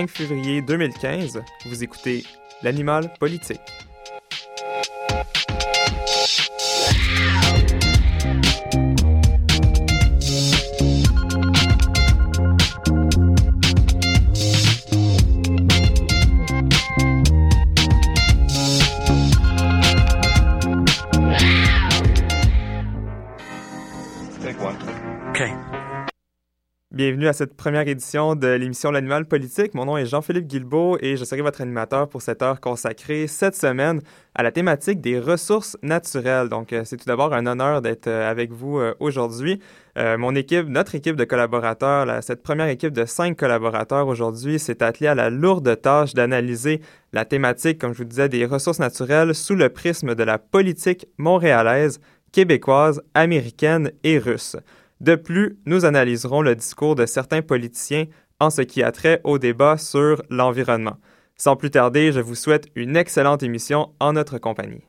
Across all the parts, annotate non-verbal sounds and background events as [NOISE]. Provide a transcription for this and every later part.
5 février 2015. Vous écoutez L'animal politique. Bienvenue à cette première édition de l'émission L'Animal politique. Mon nom est Jean-Philippe Guilbeault et je serai votre animateur pour cette heure consacrée cette semaine à la thématique des ressources naturelles. Donc, euh, c'est tout d'abord un honneur d'être euh, avec vous euh, aujourd'hui. mon équipe, notre équipe de collaborateurs, cette première équipe de cinq collaborateurs aujourd'hui s'est attelée à la lourde tâche d'analyser la thématique, comme je vous disais, des ressources naturelles sous le prisme de la politique montréalaise, québécoise, américaine et russe. De plus, nous analyserons le discours de certains politiciens en ce qui a trait au débat sur l'environnement. Sans plus tarder, je vous souhaite une excellente émission en notre compagnie.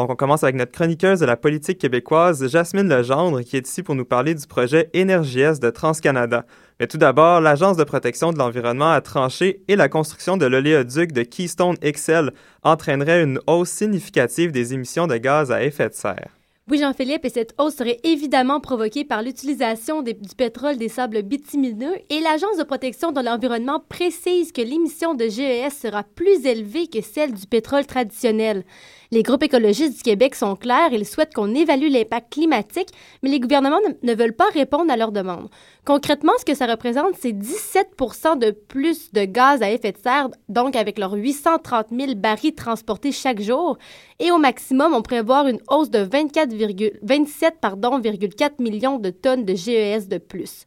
Donc, on commence avec notre chroniqueuse de la politique québécoise, Jasmine Legendre, qui est ici pour nous parler du projet EnergiES de TransCanada. Mais tout d'abord, l'Agence de protection de l'environnement a tranché et la construction de l'oléoduc de Keystone XL entraînerait une hausse significative des émissions de gaz à effet de serre. Oui, Jean-Philippe, et cette hausse serait évidemment provoquée par l'utilisation du pétrole des sables bitumineux et l'Agence de protection de l'environnement précise que l'émission de GES sera plus élevée que celle du pétrole traditionnel. Les groupes écologistes du Québec sont clairs, ils souhaitent qu'on évalue l'impact climatique, mais les gouvernements ne veulent pas répondre à leurs demandes. Concrètement, ce que ça représente, c'est 17% de plus de gaz à effet de serre, donc avec leurs 830 000 barils transportés chaque jour. Et au maximum, on prévoit une hausse de 27,4 millions de tonnes de GES de plus.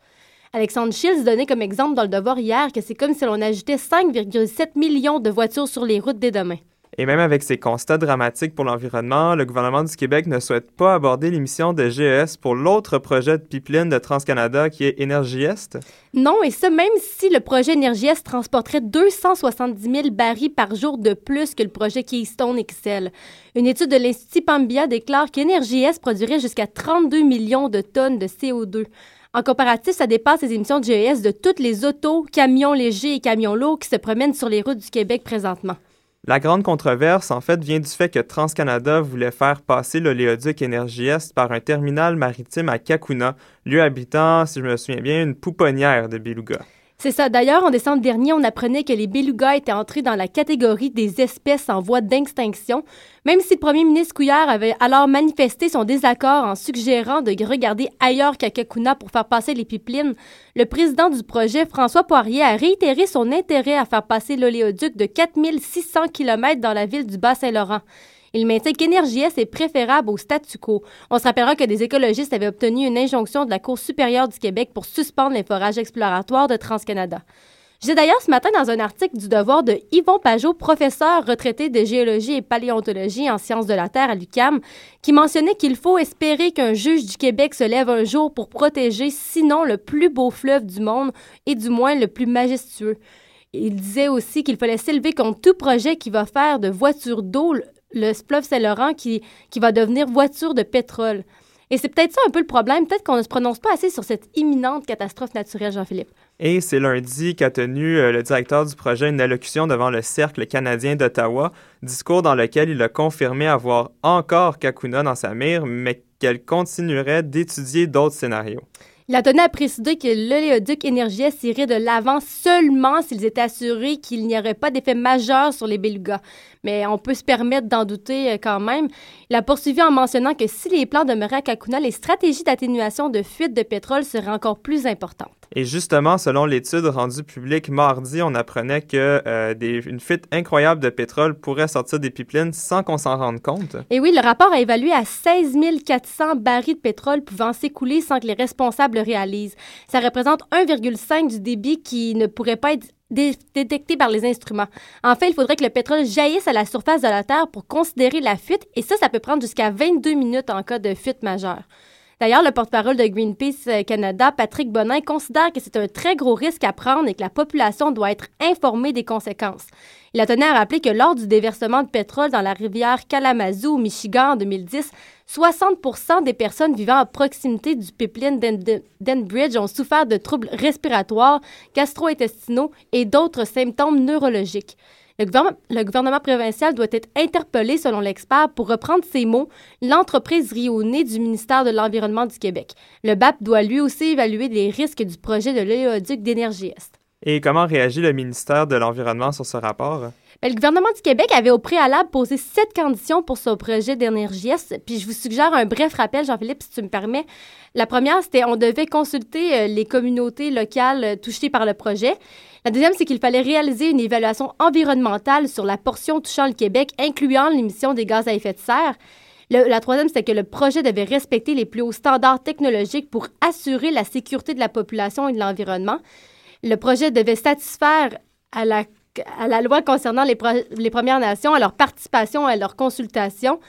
Alexandre Shields donnait comme exemple dans le devoir hier que c'est comme si l'on ajoutait 5,7 millions de voitures sur les routes dès demain. Et même avec ces constats dramatiques pour l'environnement, le gouvernement du Québec ne souhaite pas aborder l'émission de GES pour l'autre projet de pipeline de TransCanada qui est Énergie Est? Non, et ce, même si le projet Énergie Est transporterait 270 000 barils par jour de plus que le projet Keystone XL. Une étude de l'Institut Pambia déclare qu'Énergie Est produirait jusqu'à 32 millions de tonnes de CO2. En comparatif, ça dépasse les émissions de GES de toutes les autos, camions légers et camions lourds qui se promènent sur les routes du Québec présentement. La grande controverse, en fait, vient du fait que TransCanada voulait faire passer l'oléoduc Énergie Est par un terminal maritime à Kakuna, lieu habitant, si je me souviens bien, une pouponnière de beluga. C'est ça. D'ailleurs, en décembre dernier, on apprenait que les belugas étaient entrés dans la catégorie des espèces en voie d'extinction, même si le premier ministre Couillard avait alors manifesté son désaccord en suggérant de regarder ailleurs qu'à Kakuna pour faire passer les pipelines. Le président du projet, François Poirier, a réitéré son intérêt à faire passer l'oléoduc de 4600 km dans la ville du Bas-Saint-Laurent. Il maintient qu'Énergie-S est préférable au statu quo. On se rappellera que des écologistes avaient obtenu une injonction de la Cour supérieure du Québec pour suspendre les forages exploratoires de TransCanada. J'ai d'ailleurs ce matin dans un article du Devoir de Yvon Pajot, professeur retraité de géologie et paléontologie en sciences de la Terre à l'UCAM, qui mentionnait qu'il faut espérer qu'un juge du Québec se lève un jour pour protéger, sinon le plus beau fleuve du monde et du moins le plus majestueux. Il disait aussi qu'il fallait s'élever contre tout projet qui va faire de voitures d'eau le fleuve Saint-Laurent qui, qui va devenir voiture de pétrole. Et c'est peut-être ça un peu le problème. Peut-être qu'on ne se prononce pas assez sur cette imminente catastrophe naturelle, Jean-Philippe. Et c'est lundi qu'a tenu euh, le directeur du projet une allocution devant le Cercle canadien d'Ottawa, discours dans lequel il a confirmé avoir encore Kakuna dans sa mire, mais qu'elle continuerait d'étudier d'autres scénarios. Il a donné à préciser que l'oléoduc Énergie irait de l'avant seulement s'ils étaient assurés qu'il n'y aurait pas d'effet majeur sur les belugas. Mais on peut se permettre d'en douter euh, quand même. Il a poursuivi en mentionnant que si les plans demeuraient à Kakuna, les stratégies d'atténuation de fuite de pétrole seraient encore plus importantes. Et justement, selon l'étude rendue publique mardi, on apprenait que euh, une fuite incroyable de pétrole pourrait sortir des pipelines sans qu'on s'en rende compte. Et oui, le rapport a évalué à 16 400 barils de pétrole pouvant s'écouler sans que les responsables le réalisent. Ça représente 1,5 du débit qui ne pourrait pas être détecté par les instruments. En fait, il faudrait que le pétrole jaillisse à la surface de la Terre pour considérer la fuite, et ça, ça peut prendre jusqu'à 22 minutes en cas de fuite majeure. D'ailleurs, le porte-parole de Greenpeace euh, Canada, Patrick Bonin, considère que c'est un très gros risque à prendre et que la population doit être informée des conséquences. Il a tenu à rappeler que lors du déversement de pétrole dans la rivière Kalamazoo au Michigan en 2010, 60% des personnes vivant à proximité du pipeline d'Enbridge ont souffert de troubles respiratoires, gastro-intestinaux et d'autres symptômes neurologiques. Le gouvernement, provincial doit être interpellé, selon l'expert, pour reprendre ses mots, l'entreprise nez du ministère de l'Environnement du Québec. Le BAP doit lui aussi évaluer les risques du projet de l'éoduc d'énergie Est. Et comment réagit le ministère de l'Environnement sur ce rapport? Ben, le gouvernement du Québec avait au préalable posé sept conditions pour son projet d'énergie puis je vous suggère un bref rappel, Jean-Philippe, si tu me permets. La première, c'était on devait consulter euh, les communautés locales euh, touchées par le projet. La deuxième, c'est qu'il fallait réaliser une évaluation environnementale sur la portion touchant le Québec, incluant l'émission des gaz à effet de serre. la troisième, c'était que le projet devait respecter les plus hauts standards technologiques pour assurer la sécurité de la population et de l'environnement. Le projet devait satisfaire à la à la loi concernant les, Premières Nations, à leur participation, à leur consultation.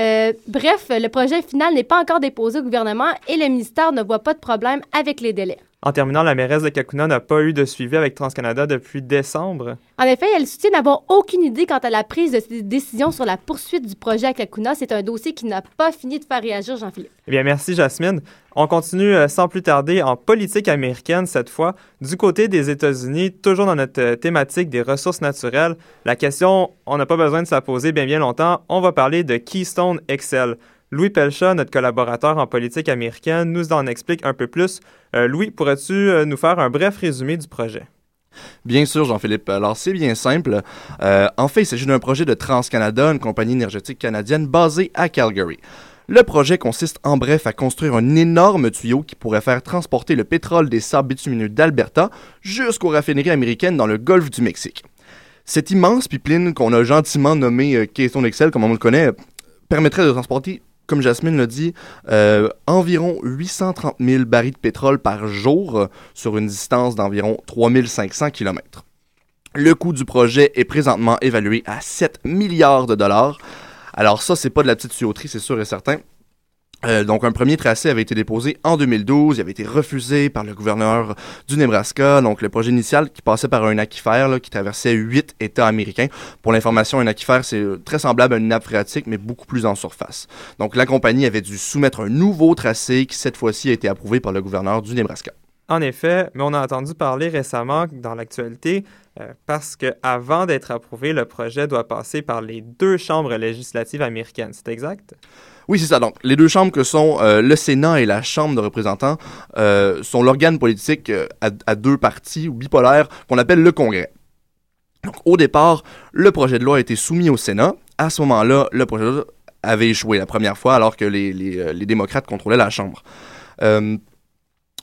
Euh, bref, le projet final n'est pas encore déposé au gouvernement et le ministère ne voit pas de problème avec les délais. En terminant, la mairesse de Kakuna n'a pas eu de suivi avec TransCanada depuis décembre. En effet, elle soutient n'avoir aucune idée quant à la prise de décision sur la poursuite du projet à Kakuna. C'est un dossier qui n'a pas fini de faire réagir Jean-Philippe. Eh bien, merci Jasmine. On continue euh, sans plus tarder en politique américaine cette fois. Du côté des États-Unis, toujours dans notre euh, thématique des ressources naturelles, la question, on n'a pas besoin de se la poser bien bien longtemps, on va parler de Keystone XL. Louis Pelcha, notre collaborateur en politique américaine, nous en explique un peu plus. Euh, Louis, pourrais-tu euh, nous faire un bref résumé du projet? Bien sûr, Jean-Philippe. Alors, c'est bien simple. Euh, en fait, il s'agit d'un projet de TransCanada, une compagnie énergétique canadienne basée à Calgary. Le projet consiste en bref à construire un énorme tuyau qui pourrait faire transporter le pétrole des sables bitumineux d'Alberta jusqu'aux raffineries américaines dans le golfe du Mexique. Cette immense pipeline qu'on a gentiment nommée Keystone Excel, comme on le connaît, permettrait de transporter comme Jasmine l'a dit, euh, environ 830 000 barils de pétrole par jour sur une distance d'environ 3500 km. Le coût du projet est présentement évalué à 7 milliards de dollars. Alors ça, c'est pas de la petite tuyauterie, c'est sûr et certain. Euh, donc, un premier tracé avait été déposé en 2012. Il avait été refusé par le gouverneur du Nebraska. Donc, le projet initial qui passait par un aquifère qui traversait huit États américains. Pour l'information, un aquifère, c'est euh, très semblable à une nappe phréatique, mais beaucoup plus en surface. Donc, la compagnie avait dû soumettre un nouveau tracé qui, cette fois-ci, a été approuvé par le gouverneur du Nebraska. En effet, mais on a entendu parler récemment dans l'actualité euh, parce que avant d'être approuvé, le projet doit passer par les deux chambres législatives américaines. C'est exact? Oui, c'est ça. Donc, les deux chambres que sont euh, le Sénat et la Chambre de représentants euh, sont l'organe politique à, deux partis ou bipolaire qu'on appelle le Congrès. Donc, au départ, le projet de loi a été soumis au Sénat. À ce moment-là, le projet de loi avait échoué la première fois alors que les, démocrates contrôlaient la Chambre.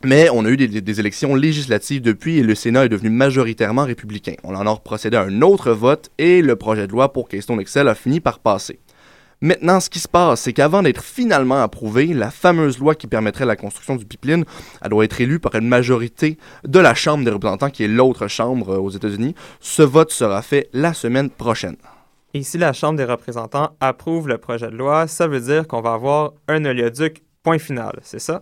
Mais on a eu des, élections législatives depuis et le Sénat est devenu majoritairement républicain. On en a procédé à un autre vote et le projet de loi pour Keystone Excel a fini par passer. Maintenant, ce qui se passe, c'est qu'avant d'être finalement approuvé, la fameuse loi qui permettrait la construction du pipeline, elle doit être élue par une majorité de la Chambre des représentants, qui est l'autre chambre euh, aux États-Unis. Ce vote sera fait la semaine prochaine. Et si la Chambre des représentants approuve le projet de loi, ça veut dire qu'on va avoir un oléoduc Point final, c'est ça?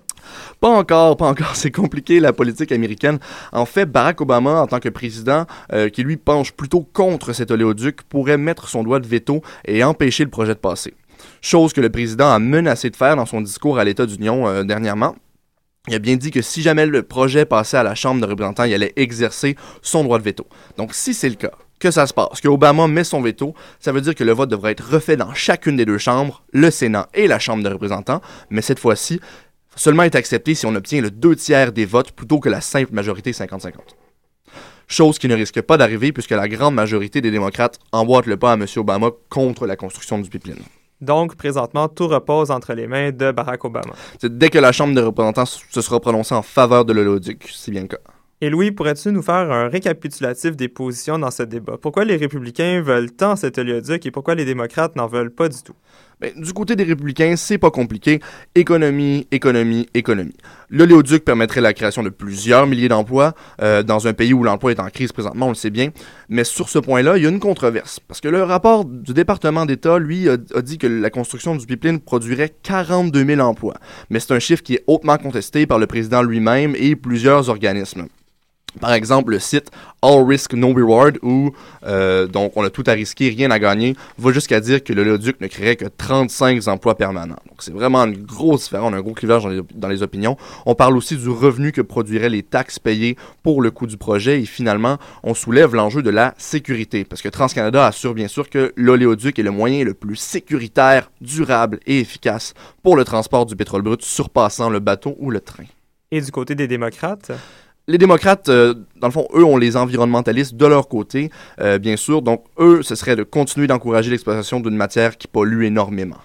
Pas encore, pas encore. [LAUGHS] C'est compliqué la politique américaine. En fait, Barack Obama, en tant que président, euh, qui lui penche plutôt contre cet oléoduc, pourrait mettre son doigt de veto et empêcher le projet de passer. Chose que le président a menacé de faire dans son discours à l'État d'Union euh, dernièrement. Il a bien dit que si jamais le projet passait à la Chambre de représentants, il allait exercer son droit de veto. Donc si c'est le cas, que ça se passe, que Obama met son veto, ça veut dire que le vote devrait être refait dans chacune des deux chambres, le Sénat et la Chambre des représentants, mais cette fois-ci, seulement est accepté si on obtient le deux tiers des votes plutôt que la simple majorité 50-50. chose qui ne risque pas d'arriver puisque la grande majorité des démocrates emboîtent le pas à M. Obama contre la construction du pipeline. Donc, présentement, tout repose entre les mains de Barack Obama. Dès que la Chambre des représentants se sera prononcée en faveur de l'oléoduc, c'est bien le cas. Et Louis, pourrais-tu nous faire un récapitulatif des positions dans ce débat? Pourquoi les républicains veulent tant cet oléoduc et pourquoi les démocrates n'en veulent pas du tout? Ben, du côté des républicains, c'est pas compliqué. Économie, économie, économie. L'oléoduc permettrait la création de plusieurs milliers d'emplois euh, dans un pays où l'emploi est en crise présentement, on le sait bien. Mais sur ce point-là, il y a une controverse. Parce que le rapport du département d'État, lui, a, a, dit que la construction du pipeline produirait 42 000 emplois. Mais c'est un chiffre qui est hautement contesté par le président lui-même et plusieurs organismes. Par exemple, le site All Risk No Reward, où euh, donc on a tout à risquer, rien à gagner, va jusqu'à dire que l'oléoduc ne créerait que 35 emplois permanents. Donc c'est vraiment une grosse différence, un gros clivage dans les, dans les, opinions. On parle aussi du revenu que produiraient les taxes payées pour le coût du projet et finalement on soulève l'enjeu de la sécurité parce que TransCanada assure bien sûr que l'oléoduc est le moyen le plus sécuritaire, durable et efficace pour le transport du pétrole brut surpassant le bateau ou le train. Et du côté des démocrates? Les démocrates, euh, dans le fond, eux ont les environnementalistes de leur côté, euh, bien sûr. Donc, eux, ce serait de continuer d'encourager l'exploitation d'une matière qui pollue énormément.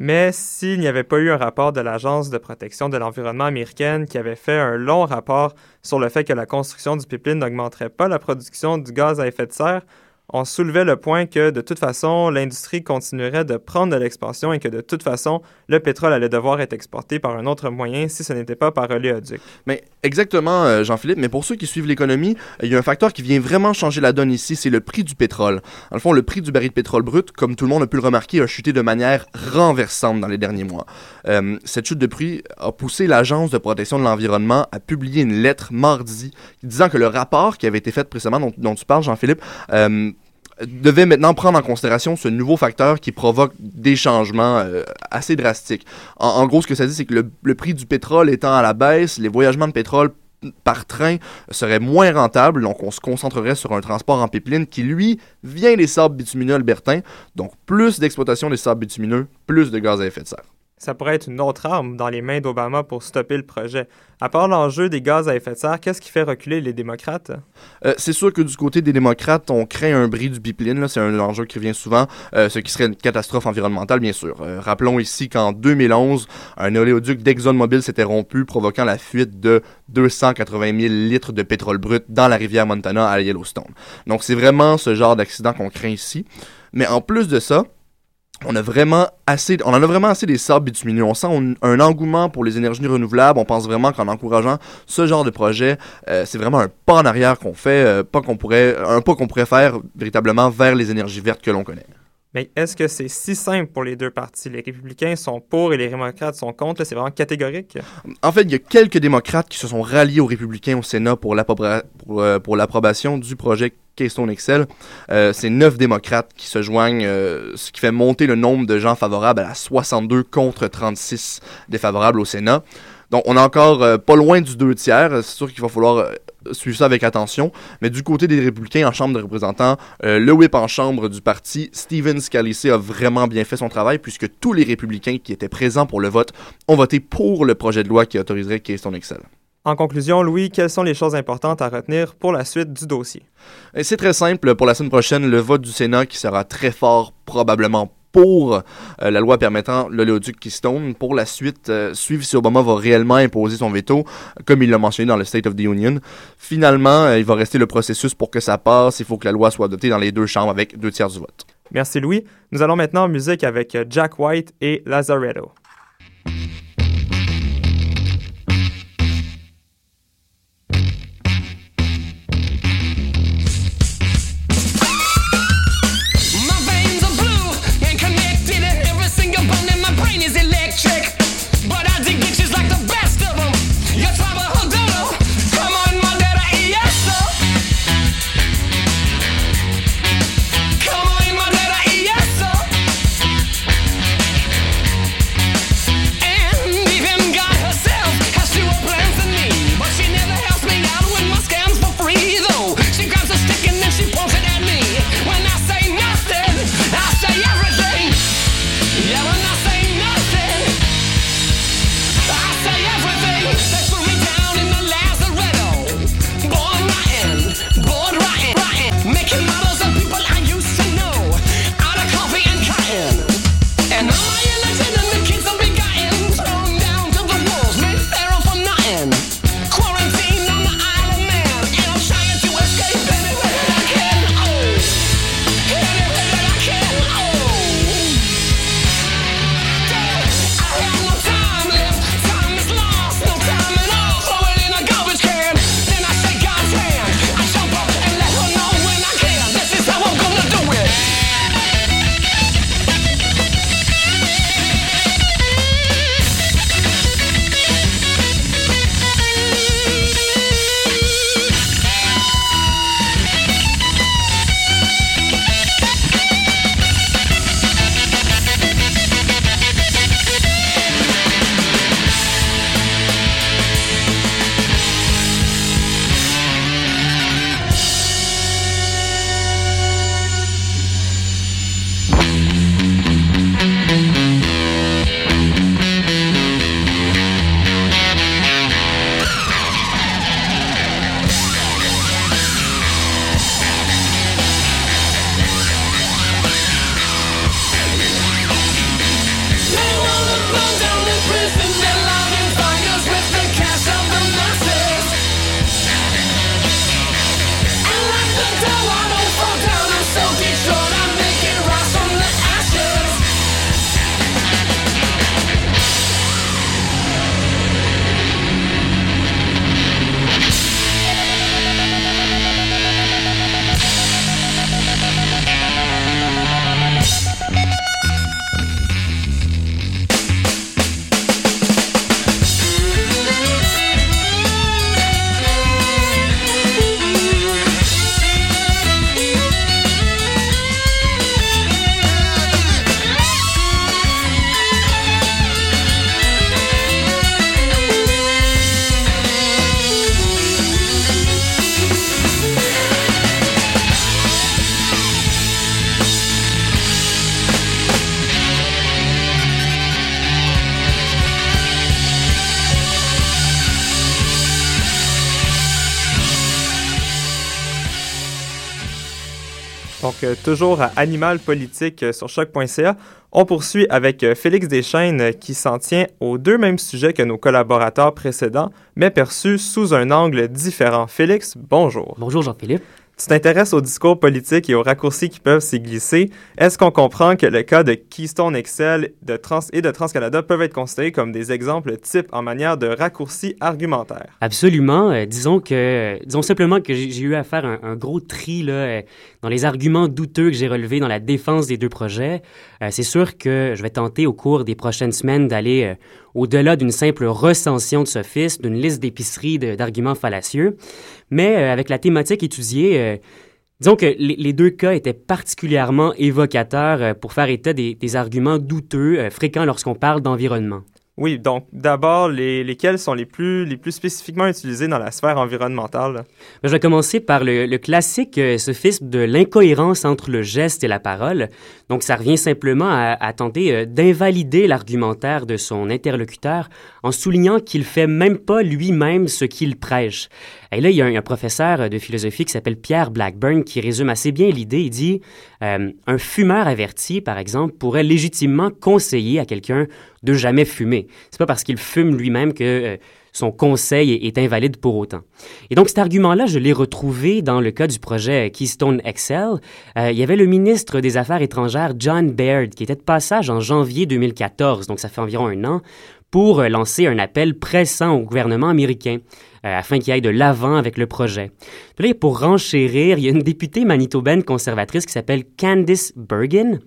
Mais s'il n'y avait pas eu un rapport de l'Agence de protection de l'environnement américaine qui avait fait un long rapport sur le fait que la construction du pipeline n'augmenterait pas la production du gaz à effet de serre, on soulevait le point que de toute façon, l'industrie continuerait de prendre de l'expansion et que de toute façon, le pétrole allait devoir être exporté par un autre moyen si ce n'était pas par oléoduc. Mais exactement, euh, Jean-Philippe, mais pour ceux qui suivent l'économie, il y a un facteur qui vient vraiment changer la donne ici, c'est le prix du pétrole. Dans le fond, le prix du baril de pétrole brut, comme tout le monde a pu le remarquer, a chuté de manière renversante dans les derniers mois. Euh, cette chute de prix a poussé l'Agence de protection de l'environnement à publier une lettre mardi disant que le rapport qui avait été fait précédemment, dont, tu parles, Jean-Philippe, euh, devait maintenant prendre en considération ce nouveau facteur qui provoque des changements euh, assez drastiques. En, gros, ce que ça dit, c'est que le, le, prix du pétrole étant à la baisse, les voyagements de pétrole par train seraient moins rentables, donc on se concentrerait sur un transport en pipeline qui, lui, vient des sables bitumineux albertains, donc plus d'exploitation des sables bitumineux, plus de gaz à effet de serre ça pourrait être une autre arme dans les mains d'Obama pour stopper le projet. À part l'enjeu des gaz à effet de serre, qu'est-ce qui fait reculer les démocrates? Euh, c'est sûr que du côté des démocrates, on crée un bris du pipeline. C'est un enjeu qui revient souvent, euh, ce qui serait une catastrophe environnementale, bien sûr. Euh, rappelons ici qu'en 2011, un oléoduc d'ExxonMobil s'était rompu, provoquant la fuite de 280 000 litres de pétrole brut dans la rivière Montana à Yellowstone. Donc c'est vraiment ce genre d'accident qu'on craint ici. Mais en plus de ça, on a vraiment assez, on en a vraiment assez des sables bitumineux. On sent un, engouement pour les énergies renouvelables. On pense vraiment qu'en encourageant ce genre de projet, euh, c'est vraiment un pas en arrière qu'on fait, euh, pas qu'on pourrait, un pas qu'on pourrait faire véritablement vers les énergies vertes que l'on connaît. Mais est-ce que c'est si simple pour les deux partis? Les républicains sont pour et les démocrates sont contre. C'est vraiment catégorique? En fait, il y a quelques démocrates qui se sont ralliés aux républicains au Sénat pour l'approbation euh, du projet Keystone Excel. Euh, c'est neuf démocrates qui se joignent, euh, ce qui fait monter le nombre de gens favorables à la 62 contre 36 défavorables au Sénat. Donc, on est encore pas loin du deux tiers. C'est sûr qu'il va falloir suivre ça avec attention. Mais du côté des républicains en Chambre des représentants, euh, le whip en Chambre du parti, Stephen Scalise, a vraiment bien fait son travail puisque tous les républicains qui étaient présents pour le vote ont voté pour le projet de loi qui autoriserait Keystone Excel. En conclusion, Louis, quelles sont les choses importantes à retenir pour la suite du dossier? C'est très simple. Pour la semaine prochaine, le vote du Sénat qui sera très fort, probablement pour euh, la loi permettant l'oléoduc Keystone. Pour la suite, euh, suivre si Obama va réellement imposer son veto, comme il l'a mentionné dans le State of the Union. Finalement, euh, il va rester le processus pour que ça passe. Il faut que la loi soit adoptée dans les deux chambres avec deux tiers du vote. Merci Louis. Nous allons maintenant en musique avec Jack White et Lazaretto. Toujours à Animal Politique euh, sur choc.ca. On poursuit avec euh, Félix Deschaines qui s'en tient aux deux mêmes sujets que nos collaborateurs précédents, mais perçus sous un angle différent. Félix, bonjour. Bonjour Jean-Philippe. Tu t'intéresses au discours politique et aux raccourcis qui peuvent s'y glisser. Est-ce qu'on comprend que le cas de Keystone Excel de Trans et de TransCanada peuvent être considérés comme des exemples types en manière de raccourcis argumentaires? Absolument. Euh, disons que, disons simplement que j'ai eu à faire un, un gros tri là, euh, dans les arguments douteux que j'ai relevés dans la défense des deux projets. Euh, c'est sûr que je vais tenter au cours des prochaines semaines d'aller euh, au-delà d'une simple recension de Sophiste, d'une liste d'épiceries d'arguments fallacieux. Mais euh, avec la thématique étudiée, disons que les, deux cas étaient particulièrement évocateurs pour faire état des, arguments douteux fréquents lorsqu'on parle d'environnement. Oui, donc d'abord, les, lesquels sont les plus, les plus spécifiquement utilisés dans la sphère environnementale? Je vais commencer par le, classique euh, sophisme de l'incohérence entre le geste et la parole. Donc, ça revient simplement à, à tenter euh, d'invalider l'argumentaire de son interlocuteur en soulignant qu'il fait même pas lui-même ce qu'il prêche. Et là, il y a un, professeur de philosophie qui s'appelle Pierre Blackburn qui résume assez bien l'idée. Il dit euh, Un fumeur averti, par exemple, pourrait légitimement conseiller à quelqu'un de jamais fumer. C'est pas parce qu'il fume lui-même que euh, son conseil est, invalide pour autant. Et donc, cet argument-là, je l'ai retrouvé dans le cas du projet Keystone XL. Euh, il y avait le ministre des Affaires étrangères, John Baird, qui était de passage en janvier 2014, donc ça fait environ un an, pour euh, lancer un appel pressant au gouvernement américain euh, afin qu'il aille de l'avant avec le projet. Puis là, pour renchérir, il y a une députée manitobaine conservatrice qui s'appelle Candice Bergen,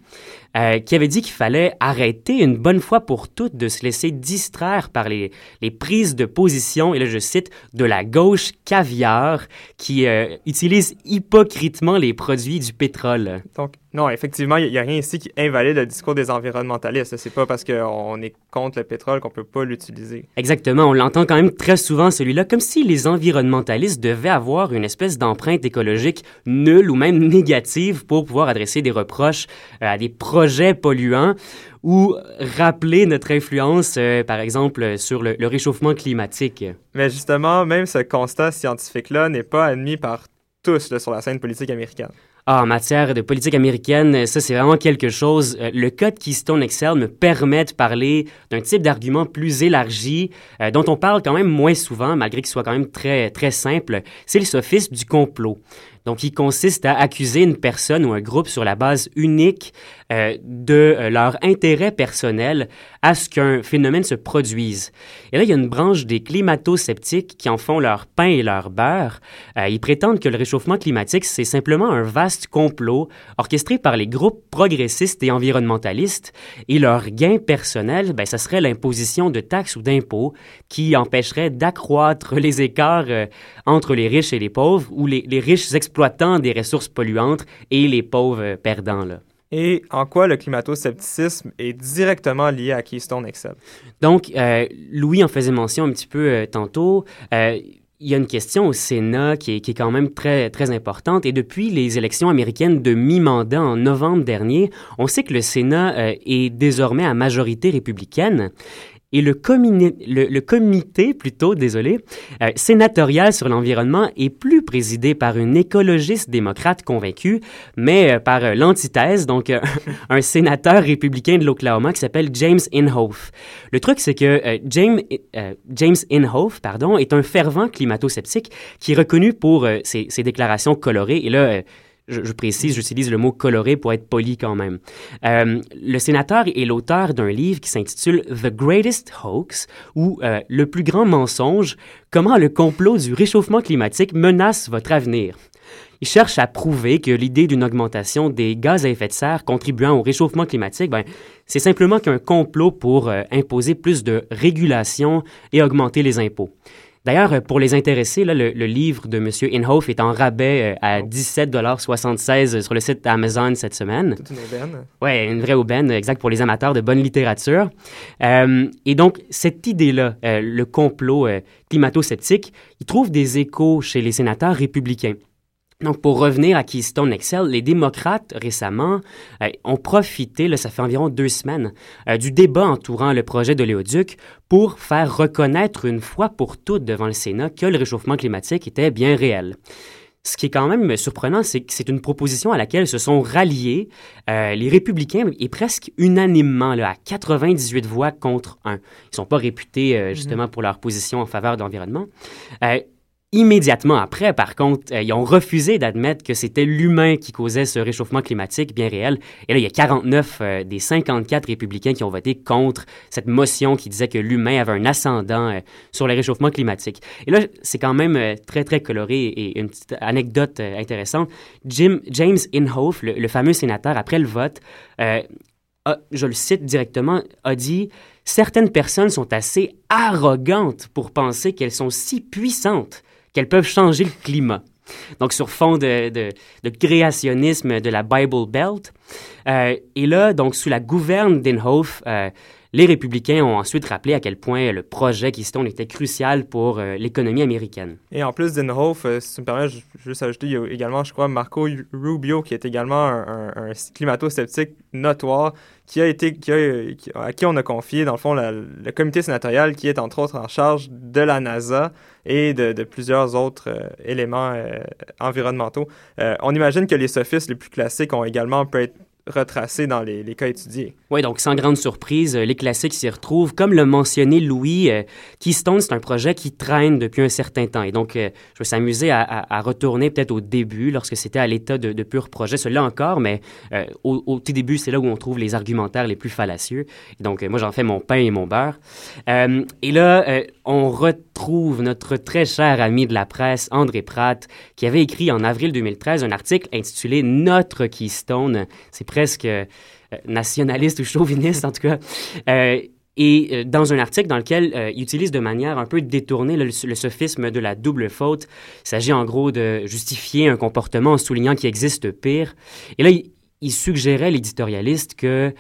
euh, qui avait dit qu'il fallait arrêter une bonne fois pour toutes de se laisser distraire par les, les prises de position, et là je cite, de la gauche caviar qui euh, utilise hypocritement les produits du pétrole. Donc, non, effectivement, il n'y a, rien ici qui invalide le discours des environnementalistes. C'est pas parce qu'on est contre le pétrole qu'on peut pas l'utiliser. Exactement, on l'entend quand même très souvent celui-là, comme si les environnementalistes devaient avoir une espèce d'empreinte écologique nulle ou même négative pour pouvoir adresser des reproches euh, à des projets polluants ou rappeler notre influence, euh, par exemple, sur le, réchauffement climatique. Mais justement, même ce constat scientifique-là n'est pas admis par tous sur la scène politique américaine. Ah, en matière de politique américaine, ça c'est vraiment quelque chose. Euh, Le code Keystone Excel me permet de parler d'un type d'argument plus élargi, euh, dont on parle quand même moins souvent, malgré qu'il soit quand même très, très simple. C'est le sophisme du complot. Donc, il consiste à accuser une personne ou un groupe sur la base unique euh, de euh, leur intérêt personnel à ce qu'un phénomène se produise. Et là, il y a une branche des climato-sceptiques qui en font leur pain et leur beurre. Euh, ils prétendent que le réchauffement climatique, c'est simplement un vaste complot orchestré par les groupes progressistes et environnementalistes. Et leur gain personnel, ben, ça serait l'imposition de taxes ou d'impôts qui empêcherait d'accroître les écarts entre les riches et les pauvres ou les, les riches exploitant des ressources polluantes et les pauvres perdants. Là. Et en quoi le climato-scepticisme est directement lié à Keystone Excel? Donc, euh, Louis en faisait mention un petit peu euh, tantôt. Euh, il y a une question au Sénat qui est, qui est quand même très, très importante. Et depuis les élections américaines de mi-mandat en novembre dernier, on sait que le Sénat euh, est désormais à majorité républicaine. Et le, comité, plutôt, désolé, euh, sénatorial sur l'environnement est plus présidé par une écologiste démocrate convaincue, mais euh, par euh, l'antithèse, donc [LAUGHS] un sénateur républicain de l'Oklahoma qui s'appelle James Inhofe. Le truc, c'est que James, James Inhofe pardon, est un fervent climato-sceptique qui est reconnu pour ses, ses déclarations colorées. Et là, je, précise, j'utilise le mot coloré pour être poli quand même. Euh, le sénateur est l'auteur d'un livre qui s'intitule The Greatest Hoax, ou euh, Le plus grand mensonge, comment le complot du réchauffement climatique menace votre avenir. Il cherche à prouver que l'idée d'une augmentation des gaz à effet de serre contribuant au réchauffement climatique, ben, c'est simplement qu'un complot pour euh, imposer plus de régulation et augmenter les impôts. D'ailleurs, pour les intéressés, là, le, le livre de M. Inhofe est en rabais euh, à 17,76 sur le site Amazon cette semaine. Toute une aubaine. Ouais, une vraie aubaine, exact, pour les amateurs de bonne littérature. Euh, et donc, cette idée-là, euh, le complot euh, climato-sceptique, il trouve des échos chez les sénateurs républicains. Donc, pour revenir à Keystone Excel, les démocrates, récemment, euh, ont profité, là, ça fait environ deux semaines, euh, du débat entourant le projet de Léoduc pour faire reconnaître une fois pour toutes devant le Sénat que le réchauffement climatique était bien réel. ce qui est quand même surprenant, c'est que c'est une proposition à laquelle se sont ralliés euh, les républicains et presque unanimement, là, à 98 voix contre 1. Ils ne sont pas réputés euh, justement pour leur position en faveur de l'environnement. Euh, Immédiatement après, par contre, euh, ils ont refusé d'admettre que c'était l'humain qui causait ce réchauffement climatique bien réel. Et là, il y a 49 euh, des 54 républicains qui ont voté contre cette motion qui disait que l'humain avait un ascendant euh, sur le réchauffement climatique. Et là, c'est quand même très, très coloré et une petite anecdote intéressante. Jim, James Inhofe, le, fameux sénateur, après le vote, je le cite directement, a dit Certaines personnes sont assez arrogantes pour penser qu'elles sont si puissantes qu'elles peuvent changer le climat. Donc, sur fond de, de, créationnisme de la Bible Belt. Euh, et là, donc, sous la gouverne d'Inhofe, euh, les républicains ont ensuite rappelé à quel point le projet Keystone était crucial pour euh, l'économie américaine. Et en plus d'Inhofe, euh, si tu me permets, je, juste ajouter, il y a également, je crois, Marco Rubio, qui est également un, climato-sceptique notoire, qui a été, qui a, à qui on a confié, dans le fond, le comité sénatorial qui est entre autres en charge de la NASA et de, plusieurs autres euh, éléments environnementaux. on imagine que les sophistes les plus classiques ont également pu être retracés dans les, les cas étudiés. Oui, donc sans grande surprise, euh, les classiques s'y retrouvent. Comme l'a mentionné Louis, euh, Keystone, c'est un projet qui traîne depuis un certain temps. Et donc, euh, je vais s'amuser à, retourner peut-être au début, lorsque c'était à l'état de, pur projet, celui-là encore, mais au, au, tout début, c'est là où on trouve les argumentaires les plus fallacieux. Et donc, moi, j'en fais mon pain et mon beurre. et là, on retrouve notre très cher ami de la presse, André Pratt, qui avait écrit en avril 2013 un article intitulé Notre Keystone. C'est presque euh, nationaliste ou chauviniste, en tout cas. Euh, et euh, dans un article dans lequel il utilise de manière un peu détournée le, sophisme de la double faute. Il s'agit en gros de justifier un comportement en soulignant qu'il existe pire. Et là, il, suggérait l'éditorialiste que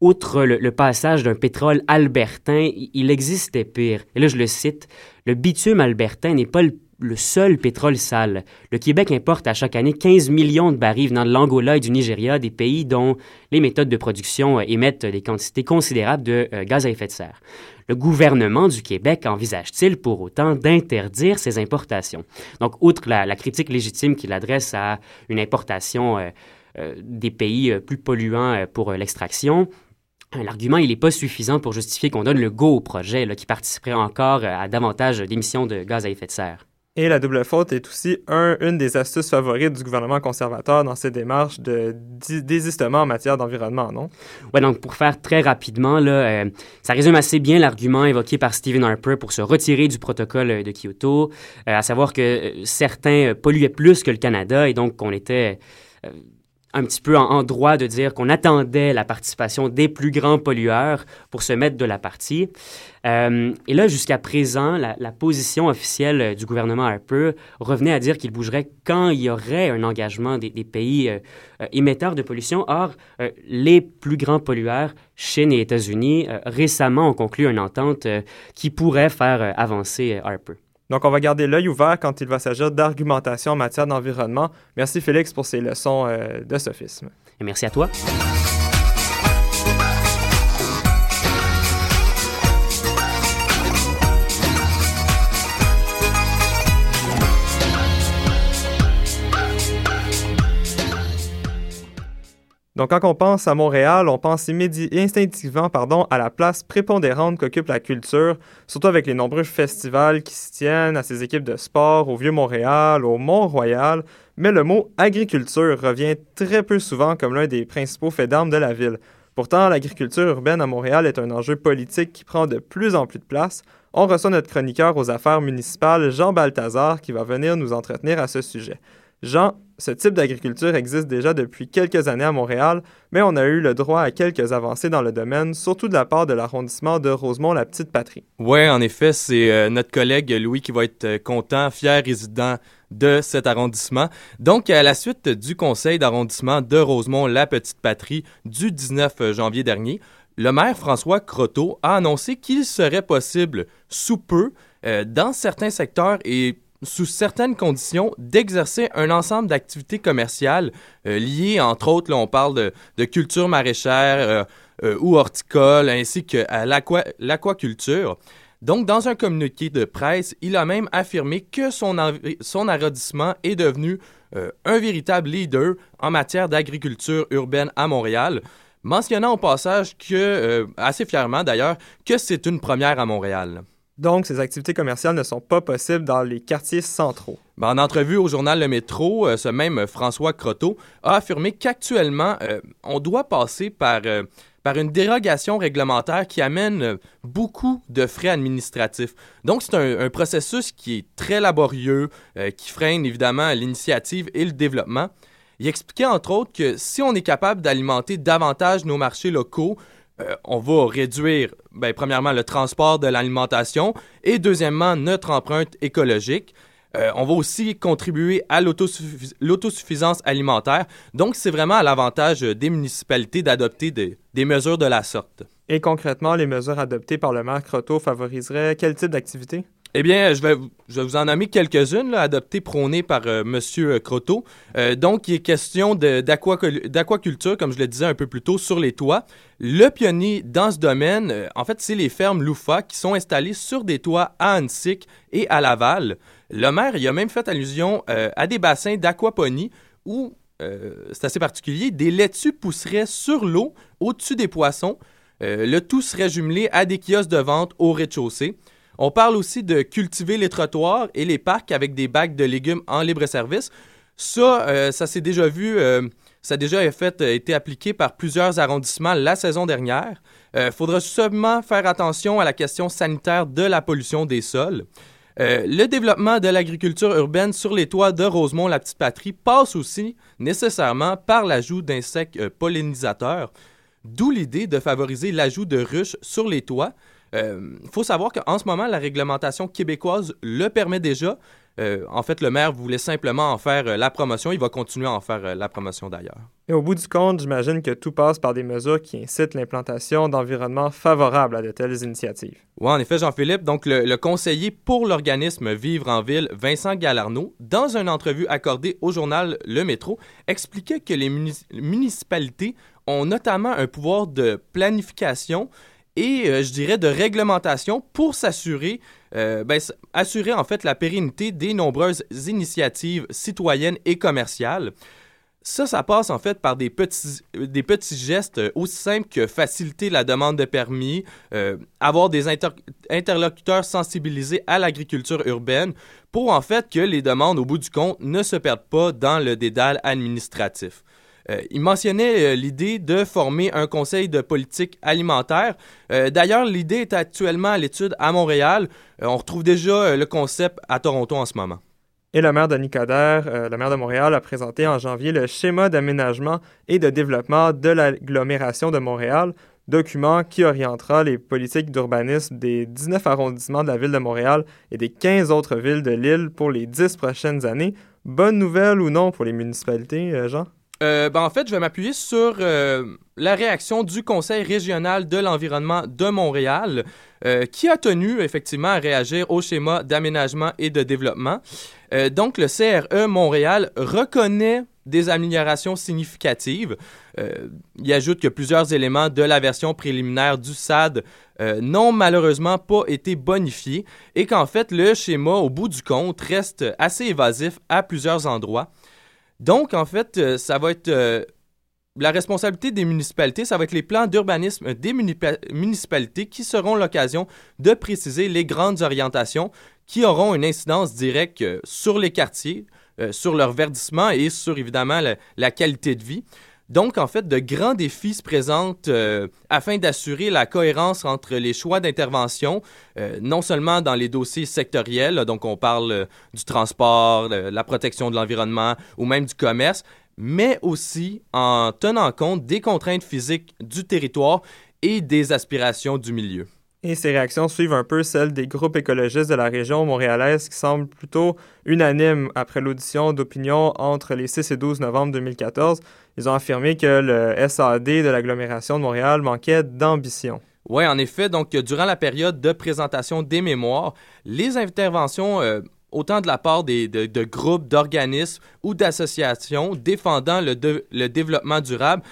outre le, passage d'un pétrole albertain, il existait pire. Et là, je le cite, le bitume albertain n'est pas le, seul pétrole sale. Le Québec importe à chaque année 15 millions de barils venant de l'Angola et du Nigeria, des pays dont les méthodes de production euh, émettent des quantités considérables de euh, gaz à effet de serre. Le gouvernement du Québec envisage-t-il pour autant d'interdire ces importations? Donc, outre la, critique légitime qu'il adresse à une importation euh, des pays plus polluants pour l'extraction, L'argument, il n'est pas suffisant pour justifier qu'on donne le go au projet qui participerait encore à davantage d'émissions de gaz à effet de serre. Et la double faute est aussi une des astuces favorites du gouvernement conservateur dans ses démarches de désistement en matière d'environnement, non? Oui, donc pour faire très rapidement, là, euh, ça résume assez bien l'argument évoqué par Stephen Harper pour se retirer du protocole de Kyoto, euh, à savoir que certains polluaient plus que le Canada et donc qu'on était un petit peu en, droit de dire qu'on attendait la participation des plus grands pollueurs pour se mettre de la partie. Euh, et là, jusqu'à présent, la, position officielle du gouvernement Harper revenait à dire qu'il bougerait quand il y aurait un engagement des, pays euh, euh, émetteurs de pollution. Or, les plus grands pollueurs, Chine et États-Unis, récemment ont conclu une entente qui pourrait faire avancer Harper. Donc, on va garder l'œil ouvert quand il va s'agir d'argumentation en matière d'environnement. Merci Félix pour ces leçons euh, de sophisme. Et merci à toi. Donc, quand on pense à Montréal, on pense instinctivement pardon, à la place prépondérante qu'occupe la culture, surtout avec les nombreux festivals qui s'y tiennent, à ses équipes de sport, au Vieux-Montréal, au Mont-Royal. Mais le mot agriculture revient très peu souvent comme l'un des principaux faits d'armes de la ville. Pourtant, l'agriculture urbaine à Montréal est un enjeu politique qui prend de plus en plus de place. On reçoit notre chroniqueur aux affaires municipales, Jean Balthazar, qui va venir nous entretenir à ce sujet. Jean, ce type d'agriculture existe déjà depuis quelques années à Montréal, mais on a eu le droit à quelques avancées dans le domaine, surtout de la part de l'arrondissement de Rosemont-la-Petite-Patrie. Oui, en effet, c'est euh, notre collègue Louis qui va être euh, content, fier résident de cet arrondissement. Donc, à la suite du conseil d'arrondissement de Rosemont-la-Petite-Patrie du 19 euh, janvier dernier, le maire François Croteau a annoncé qu'il serait possible sous peu, dans certains secteurs et sous certaines conditions, d'exercer un ensemble d'activités commerciales euh, liées, entre autres, là, on parle de, culture maraîchère euh, euh, ou horticole, ainsi qu'à l'aquaculture. Donc, dans un communiqué de presse, il a même affirmé que son, arrondissement est devenu un véritable leader en matière d'agriculture urbaine à Montréal, mentionnant au passage assez fièrement d'ailleurs, que c'est une première à Montréal. Donc, ces activités commerciales ne sont pas possibles dans les quartiers centraux. Ben, en entrevue au journal Le Métro, euh, ce même François Croteau a affirmé qu'actuellement, on doit passer par une dérogation réglementaire qui amène beaucoup de frais administratifs. Donc, c'est un, processus qui est très laborieux, euh, qui freine évidemment l'initiative et le développement. Il expliquait entre autres que si on est capable d'alimenter davantage nos marchés locaux, euh, on va réduire, ben, premièrement, le transport de l'alimentation et deuxièmement, notre empreinte écologique. Euh, on va aussi contribuer à l'autosuffisance alimentaire. Donc, c'est vraiment à l'avantage des municipalités d'adopter des mesures de la sorte. Et concrètement, les mesures adoptées par le maire Croteau favoriseraient quel type d'activité? Eh bien, je vais, vous en nommer quelques-unes, adoptées, prônées par euh, M. Croteau. Euh, donc, il est question d'aquaculture, comme je le disais un peu plus tôt, sur les toits. Le pionnier dans ce domaine, en fait, c'est les fermes Loufa qui sont installées sur des toits à Annecy et à Laval. Le maire il a même fait allusion euh, à des bassins d'aquaponie où, euh, c'est assez particulier, des laitues pousseraient sur l'eau au-dessus des poissons. Euh, le tout serait jumelé à des kiosques de vente au rez-de-chaussée. On parle aussi de cultiver les trottoirs et les parcs avec des bacs de légumes en libre-service. Ça, ça s'est déjà vu, ça a déjà fait, été appliqué par plusieurs arrondissements la saison dernière. Il faudra seulement faire attention à la question sanitaire de la pollution des sols. Euh, le développement de l'agriculture urbaine sur les toits de Rosemont-la-Petite-Patrie passe aussi nécessairement par l'ajout d'insectes euh, pollinisateurs, d'où l'idée de favoriser l'ajout de ruches sur les toits. Il euh, faut savoir qu'en ce moment, la réglementation québécoise le permet déjà, euh, en fait, le maire voulait simplement en faire euh, la promotion. Il va continuer à en faire euh, la promotion d'ailleurs. Et au bout du compte, j'imagine que tout passe par des mesures qui incitent l'implantation d'environnements favorables à de telles initiatives. Oui, en effet, Jean-Philippe. Donc, le, conseiller pour l'organisme Vivre en Ville, Vincent Galarno, dans une entrevue accordée au journal Le Métro, expliquait que les municipalités ont notamment un pouvoir de planification et, je dirais, de réglementation pour s'assurer euh, ben, assurer en fait la pérennité des nombreuses initiatives citoyennes et commerciales. Ça, ça passe en fait par des petits, petits gestes aussi simples que faciliter la demande de permis, euh, avoir des interlocuteurs sensibilisés à l'agriculture urbaine pour en fait que les demandes au bout du compte ne se perdent pas dans le dédale administratif. Euh, il mentionnait euh, l'idée de former un conseil de politique alimentaire. Euh, d'ailleurs, l'idée est actuellement à l'étude à Montréal. on retrouve déjà le concept à Toronto en ce moment. Et le maire de Nicodère, le maire de Montréal, a présenté en janvier le schéma d'aménagement et de développement de l'agglomération de Montréal, document qui orientera les politiques d'urbanisme des 19 arrondissements de la ville de Montréal et des 15 autres villes de l'île pour les 10 prochaines années. Bonne nouvelle ou non pour les municipalités, Jean? Euh, ben, en fait, je vais m'appuyer sur euh, la réaction du Conseil régional de l'environnement de Montréal, euh, qui a tenu effectivement à réagir au schéma d'aménagement et de développement. donc, le CRE Montréal reconnaît des améliorations significatives. il ajoute que plusieurs éléments de la version préliminaire du SAD n'ont malheureusement pas été bonifiés et qu'en fait, le schéma, au bout du compte, reste assez évasif à plusieurs endroits. Donc, en fait, euh, ça va être euh, la responsabilité des municipalités, ça va être les plans d'urbanisme des municipalités qui seront l'occasion de préciser les grandes orientations qui auront une incidence directe euh, sur les quartiers, sur leur verdissement et sur évidemment la qualité de vie. Donc, en fait, de grands défis se présentent euh, afin d'assurer la cohérence entre les choix d'intervention, euh, non seulement dans les dossiers sectoriels, donc on parle euh, du transport, la protection de l'environnement ou même du commerce, mais aussi en tenant compte des contraintes physiques du territoire et des aspirations du milieu. Et ces réactions suivent un peu celles des groupes écologistes de la région montréalaise qui semblent plutôt unanimes après l'audition d'opinion entre les 6 et 12 novembre 2014. Ils ont affirmé que le SAD de l'agglomération de Montréal manquait d'ambition. Oui, en effet. Donc, durant la période de présentation des mémoires, les interventions, euh, autant de la part des, de, groupes, d'organismes ou d'associations défendant le, le, développement durable,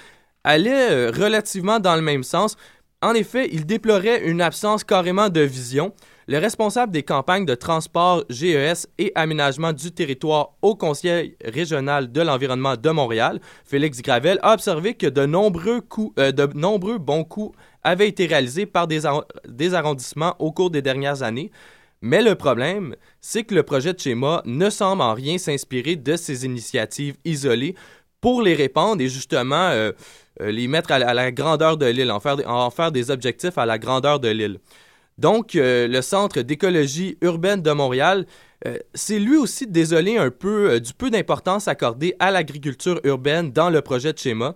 allaient euh, relativement dans le même sens, en effet, il déplorait une absence carrément de vision. Le responsable des campagnes de transport GES et aménagement du territoire au Conseil régional de l'environnement de Montréal, Félix Gravel, a observé que de nombreux, euh, bons coups avaient été réalisés par des, arrondissements au cours des dernières années. Mais le problème, c'est que le projet de schéma ne semble en rien s'inspirer de ces initiatives isolées pour les répandre et justement euh, euh, les mettre à la, grandeur de l'île, en faire des objectifs à la grandeur de l'île. Donc, euh, le Centre d'écologie urbaine de Montréal, c'est lui aussi désolé un peu du peu d'importance accordée à l'agriculture urbaine dans le projet de schéma.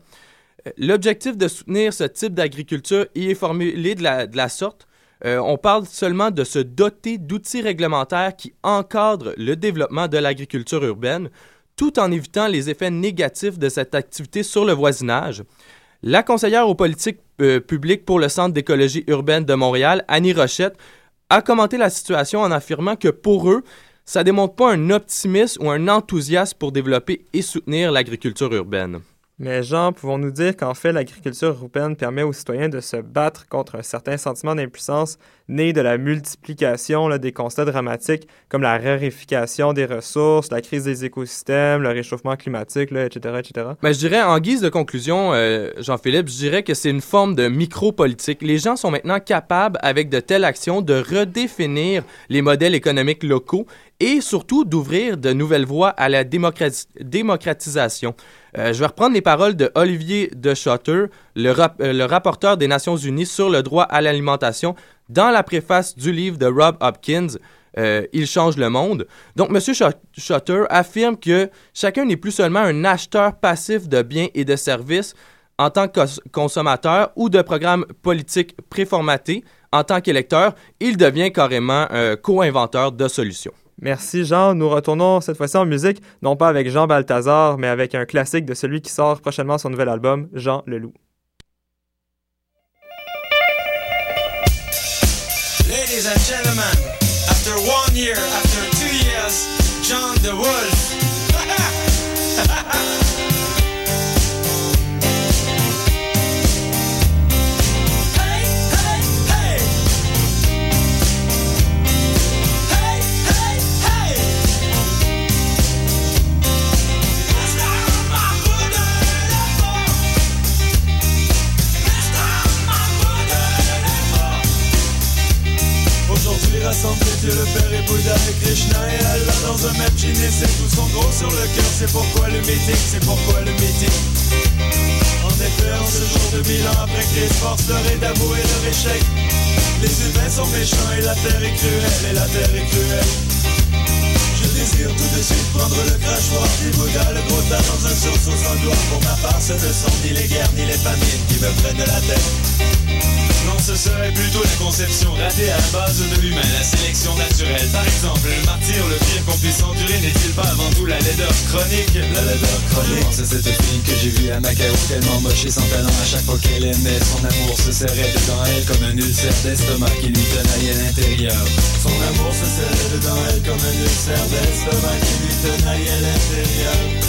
L'objectif de soutenir ce type d'agriculture y est formulé de la sorte on parle seulement de se doter d'outils réglementaires qui encadrent le développement de l'agriculture urbaine tout en évitant les effets négatifs de cette activité sur le voisinage. La conseillère aux politiques euh, publiques pour le Centre d'écologie urbaine de Montréal, Annie Rochette, a commenté la situation en affirmant que pour eux, ça démontre pas un optimisme ou un enthousiasme pour développer et soutenir l'agriculture urbaine. Mais Jean, pouvons-nous dire qu'en fait, l'agriculture européenne permet aux citoyens de se battre contre un certain sentiment d'impuissance né de la multiplication des constats dramatiques comme la raréfication des ressources, la crise des écosystèmes, le réchauffement climatique, etc., etc.? Mais je dirais, en guise de conclusion, euh, Jean-Philippe, je dirais que c'est une forme de micro-politique. Les gens sont maintenant capables, avec de telles actions, de redéfinir les modèles économiques locaux et surtout d'ouvrir de nouvelles voies à la démocratisation. Euh, je vais reprendre les paroles de Olivier de Schotter, le, euh, le, rapporteur des Nations Unies sur le droit à l'alimentation, dans la préface du livre de Rob Hopkins. Euh, il change le monde. Donc, M. Schotter affirme que chacun n'est plus seulement un acheteur passif de biens et de services en tant que consommateur ou de programmes politiques préformatés. En tant qu'électeur, il devient carrément co-inventeur de solutions. Merci Jean. Nous retournons cette fois-ci en musique, non pas avec Jean Balthazar, mais avec un classique de celui qui sort prochainement son nouvel album, Jean le Loup. Ladies and gentlemen, after one year, after two years, the. Rassemblés, Dieu le Père et Bouddha et Krishna et Allah dans un même jean et c'est tous sont gros sur le cœur, c'est pourquoi le meeting, c'est pourquoi le meeting. En effet, en ce jour de bilan, après que les forces leur et d'avouer leur échec, les humains sont méchants et la terre est cruelle, et la terre est cruelle. Je désire tout de suite prendre le crachoir du Bouddha, le tas dans un sursaut sans gloire. Pour ma part, ce ne sont ni les guerres ni les famines qui me prennent de la tête. Non, ce serait plutôt la conception ratée à la base de l'humain, la sélection naturelle. Par exemple, le martyr, le pire qu'on puisse endurer, n'est-il pas avant tout la laideur chronique? La laideur chronique. C'est cette fille que j'ai vue à Macao, tellement moche et sans talent à chaque fois qu'elle aimait. Son amour se serrait dedans elle comme un ulcère d'estomac qui lui tenaille à l'intérieur. Son amour se serrait dedans elle comme un ulcère d'estomac qui lui tenaille à l'intérieur. L'intérieur.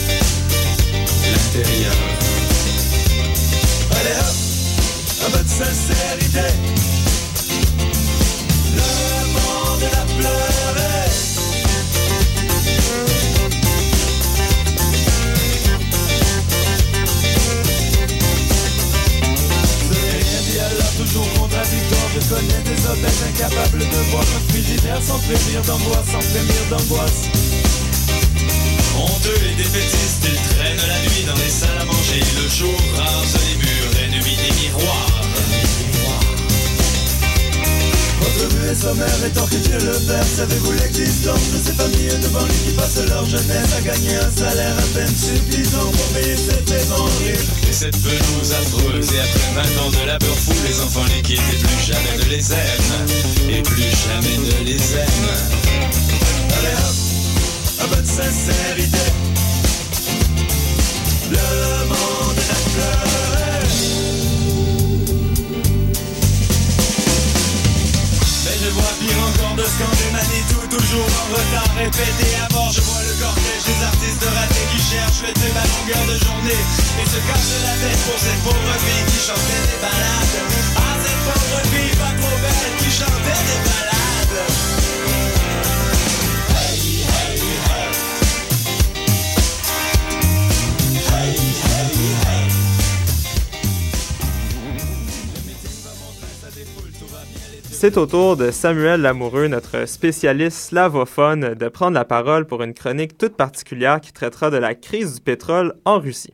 C'est au tour de Samuel Lamoureux, notre spécialiste slavophone, de prendre la parole pour une chronique toute particulière qui traitera de la crise du pétrole en Russie.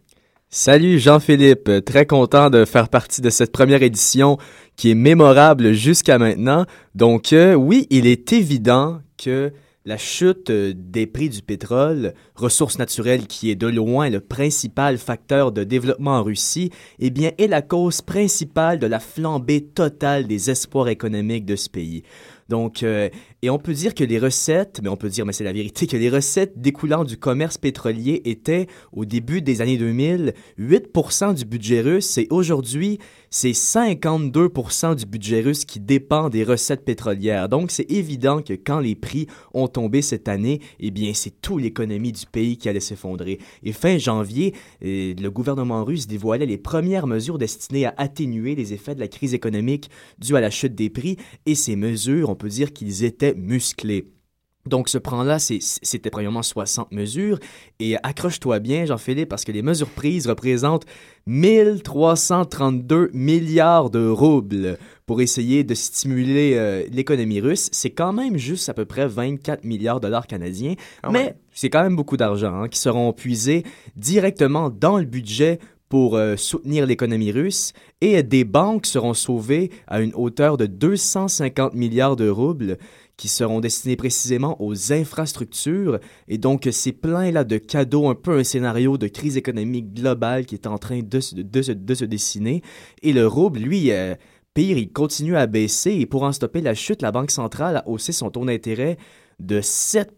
Salut Jean-Philippe, très content de faire partie de cette première édition qui est mémorable jusqu'à maintenant. Donc euh, oui, il est évident que la chute euh, des prix du pétrole, ressource naturelle qui est de loin le principal facteur de développement en Russie, eh bien, est la cause principale de la flambée totale des espoirs économiques de ce pays. Euh, et on peut dire que les recettes, mais on peut dire, mais c'est la vérité, que les recettes découlant du commerce pétrolier étaient, au début des années 2000, 8% du budget russe et aujourd'hui, c'est 52% du budget russe qui dépend des recettes pétrolières. Donc, c'est évident que quand les prix ont tombé cette année, eh bien, c'est toute l'économie du pays qui allait s'effondrer. Et fin janvier, euh, le gouvernement russe dévoilait les premières mesures destinées à atténuer les effets de la crise économique due à la chute des prix et ces mesures, on peut dire qu'ils étaient musclés. Donc, ce plan-là, c'était premièrement 60 mesures. Et accroche-toi bien, Jean-Philippe, parce que les mesures prises représentent 1332 milliards de roubles pour essayer de stimuler euh, l'économie russe. C'est quand même juste à peu près 24 milliards de dollars canadiens. Ah mais c'est quand même beaucoup d'argent hein, qui seront puisés directement dans le budget pour euh, soutenir l'économie russe et des banques seront sauvées à une hauteur de 250 milliards de roubles qui seront destinés précisément aux infrastructures. Et donc, c'est plein là de cadeaux, un peu un scénario de crise économique globale qui est en train de, se dessiner. Et le rouble, lui, euh, pire, il continue à baisser. Et pour en stopper la chute, la Banque centrale a haussé son taux d'intérêt de 7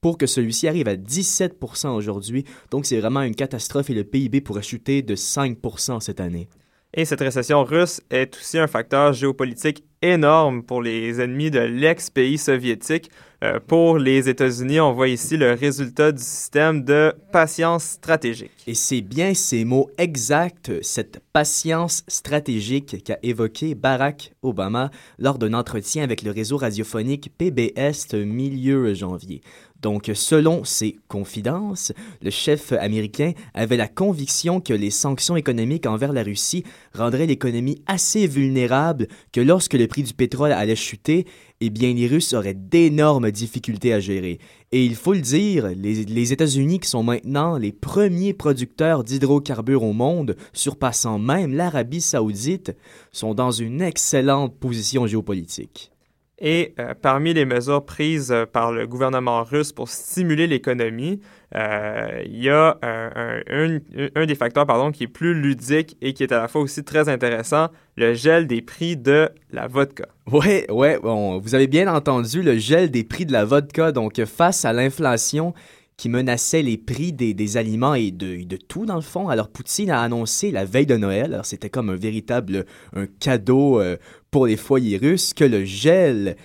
pour que celui-ci arrive à 17 aujourd'hui. Donc c'est vraiment une catastrophe et le PIB pourrait chuter de 5 cette année. Et cette récession russe est aussi un facteur géopolitique énorme pour les ennemis de l'ex-pays soviétique. Euh, pour les États-Unis, on voit ici le résultat du système de patience stratégique. Et c'est bien ces mots exacts, cette patience stratégique qu'a évoqué Barack Obama lors d'un entretien avec le réseau radiophonique PBS milieu janvier. Donc, selon ses confidences, le chef américain avait la conviction que les sanctions économiques envers la Russie rendraient l'économie assez vulnérable que lorsque le prix du pétrole allait chuter, eh bien, les Russes auraient d'énormes difficultés à gérer. Et il faut le dire, les, les États-Unis, qui sont maintenant les premiers producteurs d'hydrocarbures au monde, surpassant même l'Arabie saoudite, sont dans une excellente position géopolitique. Et euh, parmi les mesures prises euh, par le gouvernement russe pour stimuler l'économie, euh, il y a un, des facteurs pardon, qui est plus ludique et qui est à la fois aussi très intéressant, le gel des prix de la vodka. Oui, ouais, bon, vous avez bien entendu le gel des prix de la vodka. Donc, face à l'inflation, qui menaçait les prix des, aliments et de, de, tout dans le fond. Alors Poutine a annoncé la veille de Noël, alors c'était comme un véritable un cadeau euh, pour les foyers russes, que le gel,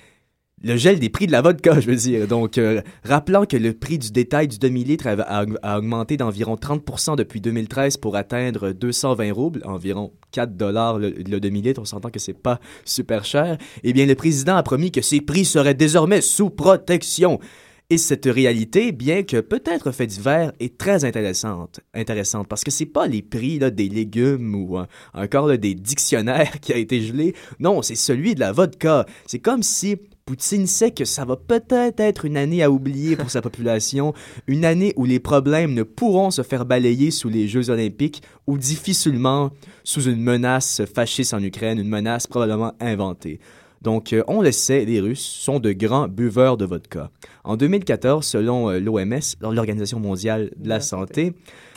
le gel des prix de la vodka, [LAUGHS] je veux dire. Donc, euh, rappelant que le prix du détail du demi-litre a, augmenté d'environ 30% depuis 2013 pour atteindre 220 roubles, environ 4 dollars le, le demi-litre, on s'entend que c'est pas super cher, eh bien le président a promis que ces prix seraient désormais sous protection. Et cette réalité, bien que peut-être fait divers, est très intéressante, intéressante parce que c'est pas les prix là, des légumes ou encore des dictionnaires [LAUGHS] qui a été gelé. Non, c'est celui de la vodka. C'est comme si Poutine sait que ça va peut-être être une année à oublier pour sa [LAUGHS] population, une année où les problèmes ne pourront se faire balayer sous les Jeux olympiques ou difficilement sous une menace fasciste en Ukraine, une menace probablement inventée. Donc, euh, on le sait, les Russes sont de grands buveurs de vodka. En 2014, selon euh, l'OMS, l'Organisation mondiale de la santé,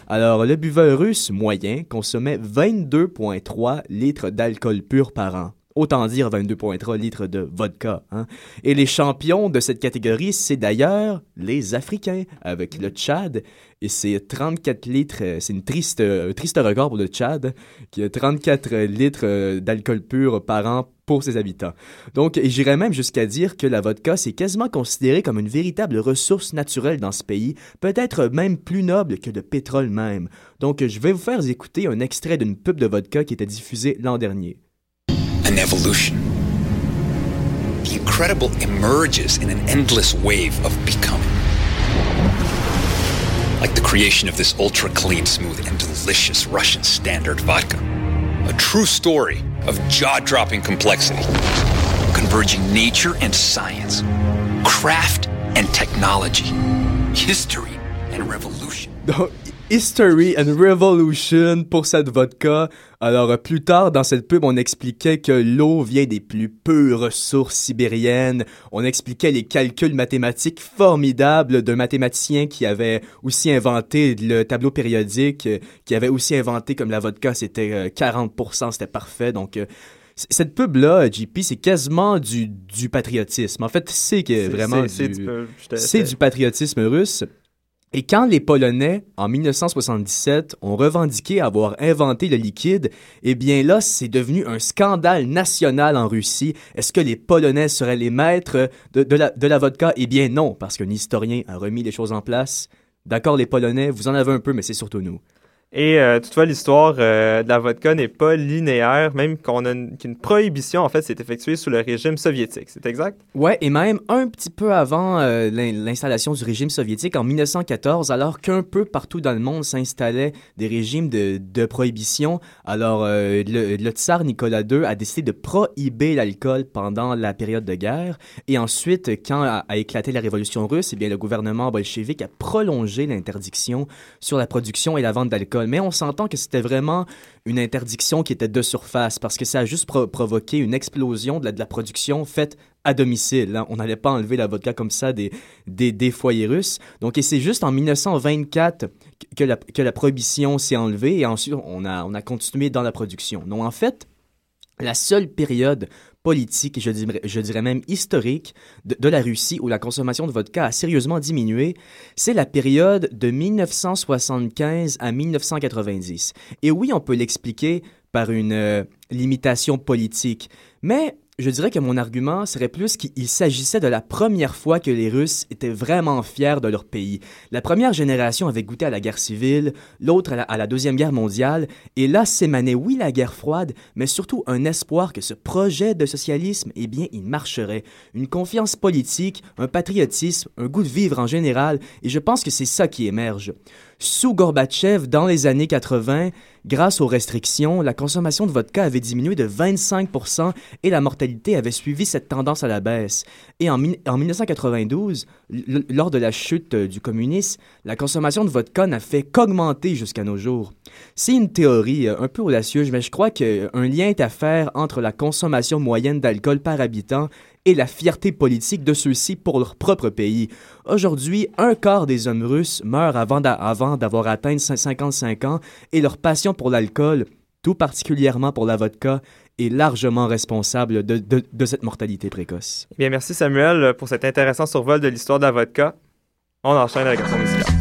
alors le buveur russe moyen consommait 22,3 litres d'alcool pur par an. Autant dire 22,3 litres de vodka. Hein? Et les champions de cette catégorie, c'est d'ailleurs les Africains, avec le Tchad. Et c'est 34 litres, euh, c'est une triste, triste record pour le Tchad, qui a 34 litres d'alcool pur par an pour ses habitants. Donc, j'irais même jusqu'à dire que la vodka, c'est quasiment considéré comme une véritable ressource naturelle dans ce pays, peut-être même plus noble que le pétrole même. Donc, je vais vous faire écouter un extrait d'une pub de vodka qui était diffusée l'an dernier. An evolution. The incredible emerges in an endless wave of becoming. Like the creation of this ultra clean, smooth, and delicious Russian standard vodka. A true story of jaw dropping complexity, converging nature and science, craft and technology, history and revolution. History and Revolution pour cette vodka. Alors, euh, plus tard dans cette pub, on expliquait que l'eau vient des plus pures sources sibériennes. On expliquait les calculs mathématiques formidables d'un mathématicien qui avait aussi inventé le tableau périodique, euh, qui avait aussi inventé comme la vodka, c'était 40%, euh, c'était parfait. Donc, cette pub-là, JP, c'est quasiment du, du patriotisme. En fait, c'est vraiment du, du patriotisme russe. Et quand les Polonais, en 1977, ont revendiqué avoir inventé le liquide, eh bien là, c'est devenu un scandale national en Russie. Est-ce que les Polonais seraient les maîtres de, la, la vodka? Eh bien non, parce qu'un historien a remis les choses en place. D'accord, les Polonais, vous en avez un peu, mais c'est surtout nous. Et euh, toutefois, l'histoire euh, de la vodka n'est pas linéaire, même qu'on a une, qu'une prohibition, en fait, s'est effectuée sous le régime soviétique. C'est exact? Ouais, et même un petit peu avant euh, l'in- l'installation du régime soviétique, en 1914, alors qu'un peu partout dans le monde s'installaient des régimes de, prohibition, alors le, tsar Nicolas II a décidé de prohiber l'alcool pendant la période de guerre. Et ensuite, quand a, a éclaté la révolution russe, eh bien, le gouvernement bolchevique a prolongé l'interdiction sur la production et la vente d'alcool. Mais on s'entend que c'était vraiment une interdiction qui était de surface parce que ça a juste pro- provoqué une explosion de la, production faite à domicile. hein. On n'allait pas enlever la vodka comme ça des, des, foyers russes. Donc, et c'est juste en 1924 que la, que la prohibition s'est enlevée et ensuite on a, on a continué dans la production. Donc, en fait, la seule période politique, je dirais, je dirais même historique, de, de la Russie où la consommation de vodka a sérieusement diminué, c'est la période de 1975 à 1990. Et oui, on peut l'expliquer par une euh, limitation politique, mais je dirais que mon argument serait plus qu'il s'agissait de la première fois que les Russes étaient vraiment fiers de leur pays. La première génération avait goûté à la guerre civile, l'autre à la, Deuxième Guerre mondiale, et là s'émanait, oui, la guerre froide, mais surtout un espoir que ce projet de socialisme, eh bien, il marcherait. Une confiance politique, un patriotisme, un goût de vivre en général, et je pense que c'est ça qui émerge. Sous Gorbatchev, dans les années 80, grâce aux restrictions, la consommation de vodka avait diminué de 25% et la mortalité avait suivi cette tendance à la baisse. Et en, en 1992, l- lors de la chute euh, du communisme, la consommation de vodka n'a fait qu'augmenter jusqu'à nos jours. C'est une théorie euh, un peu audacieuse, mais je crois qu'un lien est à faire entre la consommation moyenne d'alcool par habitant et la fierté politique de ceux-ci pour leur propre pays. Aujourd'hui, un quart des hommes russes meurent avant d'a- avant d'avoir atteint 55 ans et leur passion pour l'alcool, tout particulièrement pour la vodka, est largement responsable de, cette mortalité précoce. Bien, merci Samuel pour cet intéressant survol de l'histoire de la vodka. On enchaîne avec la musicale.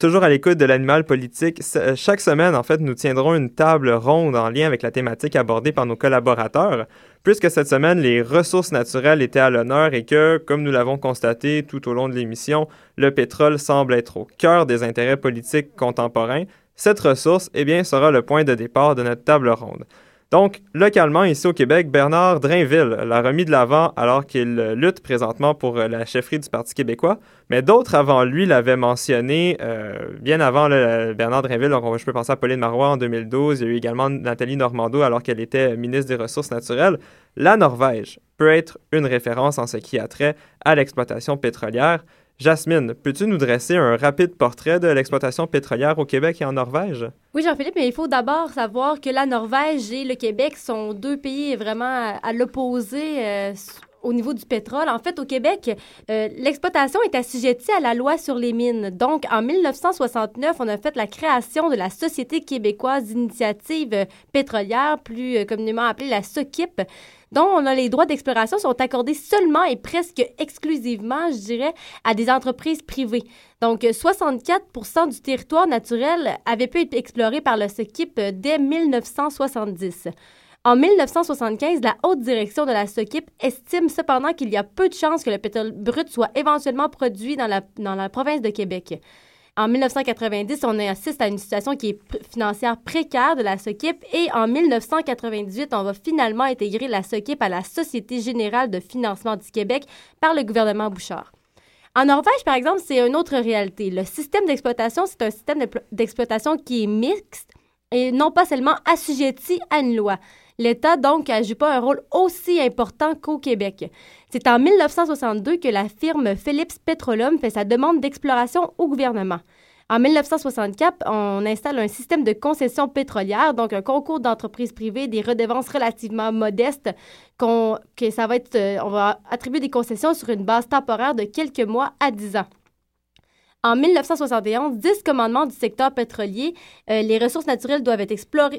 Toujours à l'écoute de l'animal politique, euh, chaque semaine, en fait, nous tiendrons une table ronde en lien avec la thématique abordée par nos collaborateurs, puisque cette semaine, les ressources naturelles étaient à l'honneur et que, comme nous l'avons constaté tout au long de l'émission, le pétrole semble être au cœur des intérêts politiques contemporains. Cette ressource, eh bien, sera le point de départ de notre table ronde. Donc, localement, ici au Québec, Bernard Drainville l'a remis de l'avant alors qu'il euh, lutte présentement pour euh, la chefferie du Parti québécois. Mais d'autres avant lui l'avaient mentionné euh, bien avant Bernard Drainville. Donc, on- je peux penser à Pauline Marois en 2012. Il y a eu également Nathalie Normando alors qu'elle était ministre des Ressources naturelles. La Norvège peut être une référence en ce qui a trait à l'exploitation pétrolière. Jasmine, peux-tu nous dresser un rapide portrait de l'exploitation pétrolière au Québec et en Norvège? Oui, Jean-Philippe, mais il faut d'abord savoir que la Norvège et le Québec sont deux pays vraiment à, l'opposé euh, au niveau du pétrole. En fait, au Québec, euh, l'exploitation est assujettie à la loi sur les mines. Donc, en 1969, on a fait la création de la Société québécoise d'initiative pétrolière, plus euh, communément appelée la SOQIP, dont on a les droits d'exploration sont accordés seulement et presque exclusivement, je dirais, à des entreprises privées. Donc, euh, 64% du territoire naturel avait pu être exploré par le SOQIP euh, dès 1970. En 1975, la haute direction de la SOQIP estime cependant qu'il y a peu de chances que le pétrole brut soit éventuellement produit dans la province de Québec. En 1990, on assiste à une situation financière précaire de la SOCIP et en 1998, on va finalement intégrer la SOCIP à la Société générale de financement du Québec par le gouvernement Bouchard. En Norvège, par exemple, c'est une autre réalité. Le système d'exploitation, c'est un système d'exploitation qui est mixte et non pas seulement assujetti à une loi. L'État, donc, n'a pas un rôle aussi important qu'au Québec. C'est en 1962 que la firme Phillips Petroleum fait sa demande d'exploration au gouvernement. En 1964, on installe un système de concession pétrolière, donc un concours d'entreprises privées, des redevances relativement modestes, que ça va euh, on va attribuer des concessions sur une base temporaire de quelques mois à 10 ans. En 1971, 10 commandements du secteur pétrolier. Euh, les ressources naturelles doivent être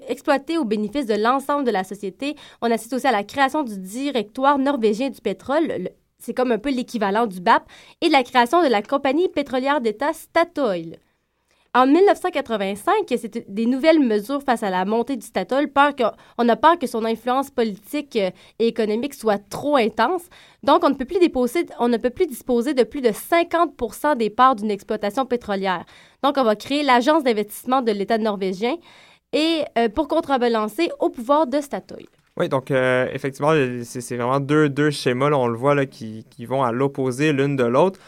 exploitées au bénéfice de l'ensemble de la société. On assiste aussi à la création du directoire norvégien du pétrole. C'est comme un peu l'équivalent du BAP et de la création de la compagnie pétrolière d'État Statoil. En 1985, c'est des nouvelles mesures face à la montée du Statoil. Peur on a peur que son influence politique euh, et économique soit trop intense. Donc, on ne peut plus, disposer de plus de 50 des parts d'une exploitation pétrolière. Donc, on va créer l'agence d'investissement de l'État norvégien et euh, pour contrebalancer au pouvoir de Statoil. Oui, donc euh, effectivement, c'est vraiment deux, deux schémas, on le voit, là, qui, qui vont à l'opposé l'une de l'autre.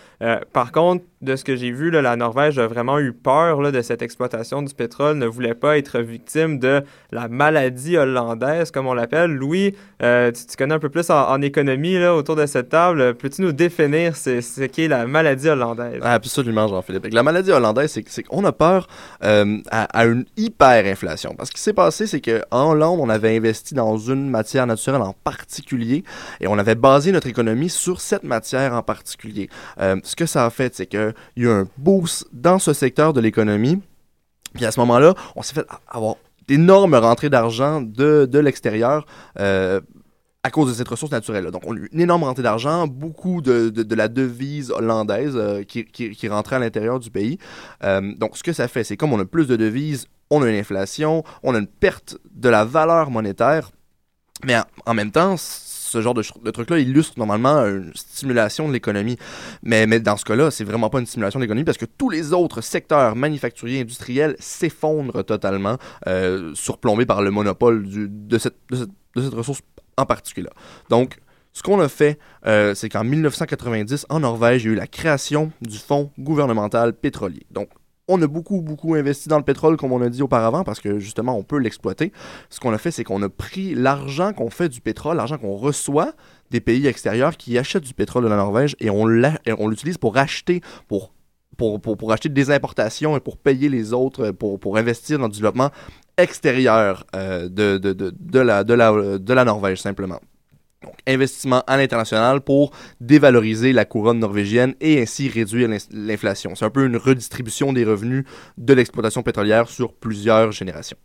Par contre, de ce que j'ai vu, la Norvège a vraiment eu peur de cette exploitation du pétrole, ne voulait pas être victime de la maladie hollandaise, comme on l'appelle. Louis, euh, tu, connais un peu plus en, économie autour de cette table. Peux-tu nous définir ce, qu'est la maladie hollandaise? Absolument, Jean-Philippe. La maladie hollandaise, c'est qu'on a peur euh, à, une hyperinflation. Parce que ce qui s'est passé, c'est qu'en Hollande, on avait investi dans une matière naturelle en particulier et on avait basé notre économie sur cette matière en particulier. Euh, ce que ça a fait, c'est que il y a eu un boost dans ce secteur de l'économie. Puis à ce moment-là, on s'est fait avoir d'énormes rentrées d'argent de, de l'extérieur. Euh, à cause de cette ressource naturelle. Donc, on a eu une énorme rentrée d'argent, beaucoup de, de, la devise hollandaise euh, qui, qui, rentrait à l'intérieur du pays. Euh, donc, ce que ça fait, c'est comme on a plus de devises, on a une inflation, on a une perte de la valeur monétaire, mais en même temps, ce genre de, truc-là illustre normalement une stimulation de l'économie. Mais, mais dans ce cas-là, c'est vraiment pas une stimulation de l'économie parce que tous les autres secteurs manufacturiers, industriels s'effondrent totalement, euh, surplombés par le monopole du, de, cette, de, cette, ressource en particulier. Donc, ce qu'on a fait, euh, c'est qu'en 1990, en Norvège, il y a eu la création du Fonds gouvernemental pétrolier. Donc, on a beaucoup, beaucoup investi dans le pétrole, comme on a dit auparavant, parce que justement, on peut l'exploiter. Ce qu'on a fait, c'est qu'on a pris l'argent qu'on fait du pétrole, l'argent qu'on reçoit des pays extérieurs qui achètent du pétrole de la Norvège, et on l'utilise pour acheter, pour pour, acheter des importations et pour payer les autres, pour, investir dans le développement extérieur euh, de la Norvège, simplement. Donc, investissement à l'international pour dévaloriser la couronne norvégienne et ainsi réduire l'inflation. C'est un peu une redistribution des revenus de l'exploitation pétrolière sur plusieurs générations.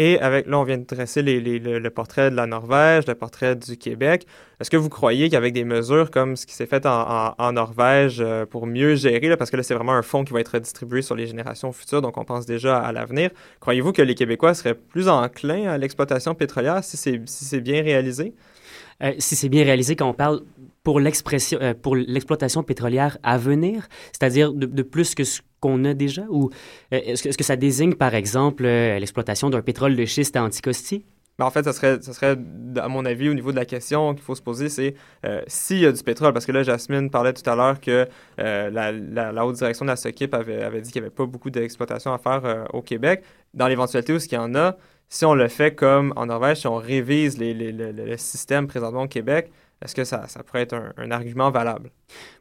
Et avec, là, on vient de dresser le portrait de la Norvège, le portrait du Québec. Est-ce que vous croyez qu'avec des mesures comme ce qui s'est fait en, Norvège euh, pour mieux gérer, parce que là, c'est vraiment un fonds qui va être redistribué sur les générations futures, donc on pense déjà à l'avenir, croyez-vous que les Québécois seraient plus enclins à l'exploitation pétrolière si c'est si bien réalisé? Euh, si c'est bien réalisé quand on parle euh, pour l'exploitation pétrolière à venir, c'est-à-dire de, plus que ce qu'on a déjà, ou euh, est-ce, que, ça désigne par exemple l'exploitation d'un pétrole de schiste à Anticosti? Ben, en fait, ça serait, ça serait, à mon avis, au niveau de la question qu'il faut se poser, c'est s'il y a du pétrole. Parce que là, Jasmine parlait tout à l'heure que la, haute direction de la SOCIP avait, dit qu'il n'y avait pas beaucoup d'exploitation à faire au Québec. Dans l'éventualité où ce qu'il y en a, si on le fait comme en Norvège, si on révise le système présentement au Québec, est-ce que ça, pourrait être un, argument valable?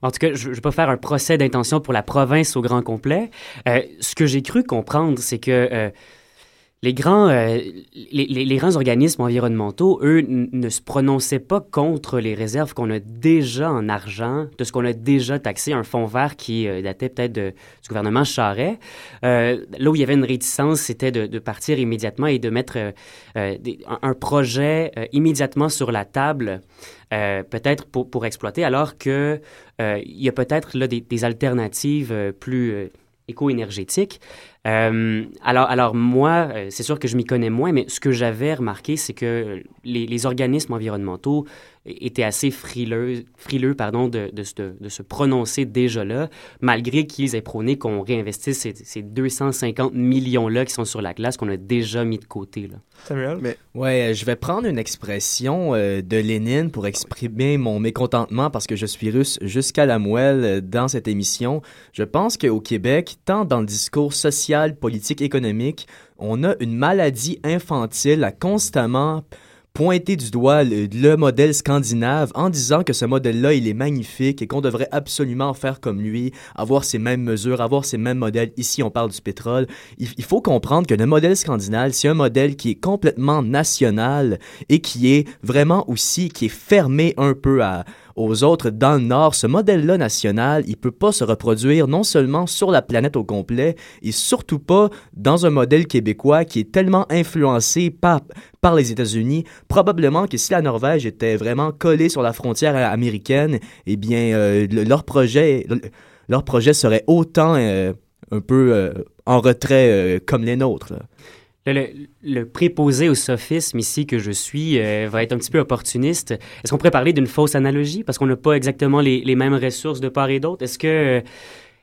En tout cas, je ne vais pas faire un procès d'intention pour la province au grand complet. Euh, ce que j'ai cru comprendre, c'est que euh, les grands, euh, les, grands organismes environnementaux, eux, ne se prononçaient pas contre les réserves qu'on a déjà en argent, de ce qu'on a déjà taxé, un fonds vert qui euh, datait peut-être du gouvernement Charret. Euh, là où il y avait une réticence, c'était de, partir immédiatement et de mettre un, projet immédiatement sur la table, peut-être pour, exploiter, alors qu'il y a peut-être des alternatives plus éco-énergétiques. Euh, alors, alors moi, euh, c'est sûr que je m'y connais moins, mais ce que j'avais remarqué, c'est que les, organismes environnementaux étaient assez frileux, frileux pardon, de, de, de, se prononcer déjà là, malgré qu'ils aient prôné qu'on réinvestisse ces, ces 250 millions-là qui sont sur la glace qu'on a déjà mis de côté. Là. Samuel? Mais... Ouais, je vais prendre une expression euh, de Lénine pour exprimer mon mécontentement parce que je suis russe jusqu'à la moelle dans cette émission. Je pense qu'au Québec, tant dans le discours social politique, économique, on a une maladie infantile à constamment pointer du doigt le, modèle scandinave en disant que ce modèle-là, il est magnifique et qu'on devrait absolument faire comme lui, avoir ces mêmes mesures, avoir ces mêmes modèles. Ici, on parle du pétrole. Il faut comprendre que le modèle scandinave, c'est un modèle qui est complètement national et qui est vraiment aussi, qui est fermé un peu à, aux autres dans le Nord, ce modèle-là national, il peut pas se reproduire non seulement sur la planète au complet, et surtout pas dans un modèle québécois qui est tellement influencé par, les États-Unis. Probablement que si la Norvège était vraiment collée sur la frontière américaine, eh bien, euh, leur projet, leur projet serait autant euh, un peu euh, en retrait comme les nôtres. Le, préposé au sophisme ici que je suis euh, va être un petit peu opportuniste. Est-ce qu'on pourrait parler d'une fausse analogie? Parce qu'on n'a pas exactement les, les, mêmes ressources de part et d'autre? Est-ce que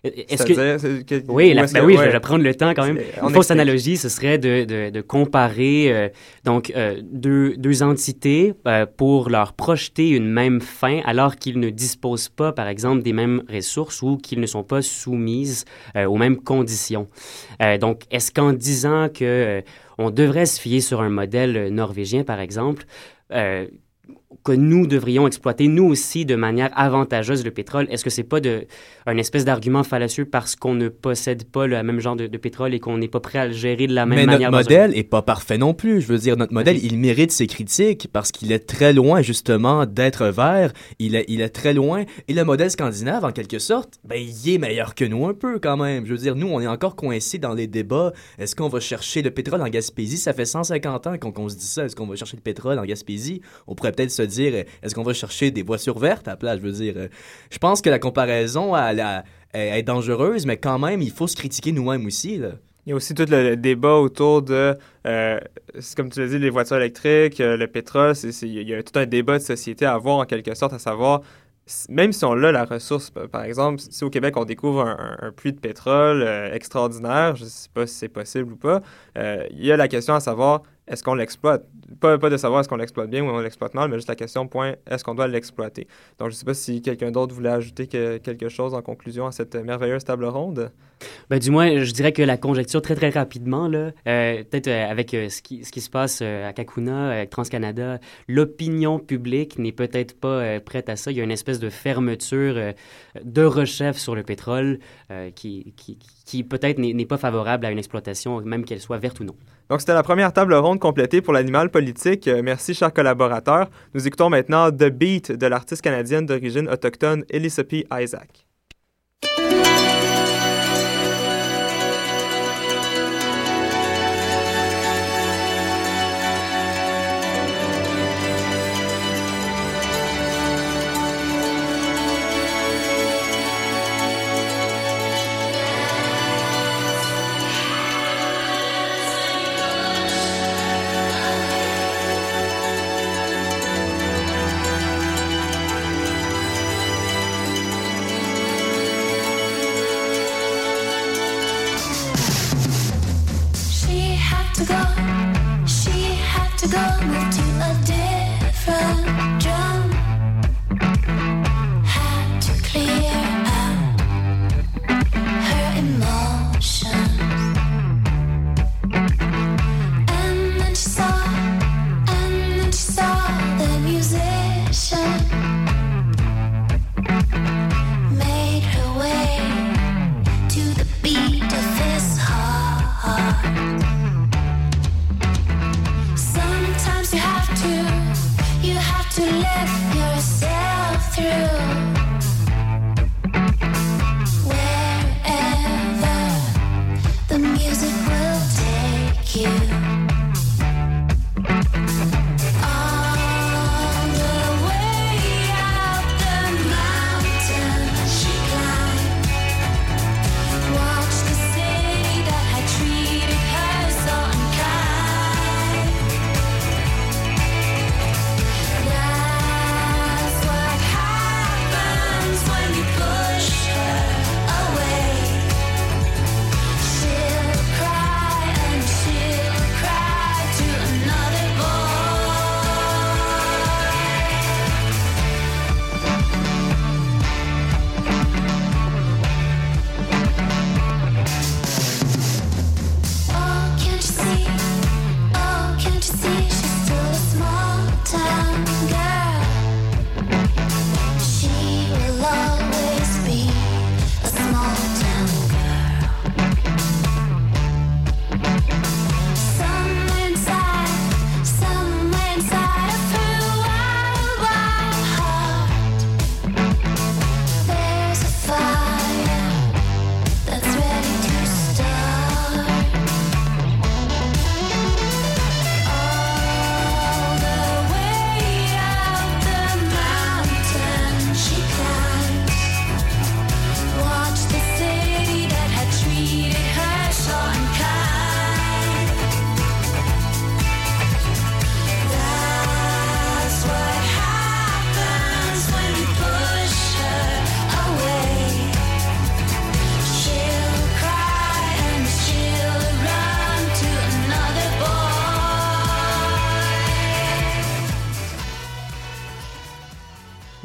est-ce que... Oui, ben oui, je vais prendre le temps quand même. Une fausse analogie, ce serait de, de, de comparer euh, donc euh, deux, deux entités euh, pour leur projeter une même fin alors qu'ils ne disposent pas, par exemple, des mêmes ressources ou qu'ils ne sont pas soumises aux mêmes conditions. donc, est-ce qu'en disant que on devrait se fier sur un modèle norvégien, par exemple, que nous devrions exploiter, nous aussi, de manière avantageuse le pétrole? Est-ce que c'est pas de, un espèce d'argument fallacieux parce qu'on ne possède pas le même genre de, pétrole et qu'on n'est pas prêt à le gérer de la même manière? Mais notre modèle est pas parfait non plus. Je veux dire, notre modèle, il mérite ses critiques parce qu'il est très loin, justement, d'être vert. Il est, il est très loin. Et le modèle scandinave, en quelque sorte, ben, il est meilleur que nous un peu, quand même. Je veux dire, nous, on est encore coincés dans les débats. Est-ce qu'on va chercher le pétrole en Gaspésie? Ça fait 150 ans qu'on se dit ça. Est-ce qu'on va chercher le pétrole en Gaspésie? On pourrait peut-être se dire, est-ce qu'on va chercher des voitures vertes à la place? Je veux dire, euh, je pense que la comparaison est dangereuse, mais quand même, il faut se critiquer nous-mêmes aussi. Il y a aussi tout le, débat autour de, euh, comme tu l'as dit, les voitures électriques, euh, le pétrole. il y a tout un débat de société à avoir en quelque sorte, à savoir, même si on a la ressource, par exemple, si au Québec on découvre un, puits de pétrole extraordinaire, je ne sais pas si c'est possible ou pas, il y a la question à savoir, est-ce qu'on l'exploite? Pas, de savoir est-ce qu'on l'exploite bien ou on l'exploite mal, mais juste la question, point, est-ce qu'on doit l'exploiter? Donc, je ne sais pas si quelqu'un d'autre voulait ajouter quelque chose en conclusion à cette merveilleuse table ronde. Ben, du moins, je dirais que la conjecture, très, très rapidement, là, euh, peut-être euh, avec euh, ce, qui, ce qui se passe à Kakuna, avec TransCanada, l'opinion publique n'est peut-être pas prête à ça. Il y a une espèce de fermeture de rechef sur le pétrole qui, qui, qui peut-être n'est pas favorable à une exploitation, même qu'elle soit verte ou non. Donc, c'était la première table ronde complétée pour l'animal politique. merci, chers collaborateurs. Nous écoutons maintenant The Beat de l'artiste canadienne d'origine autochtone P. Isaac.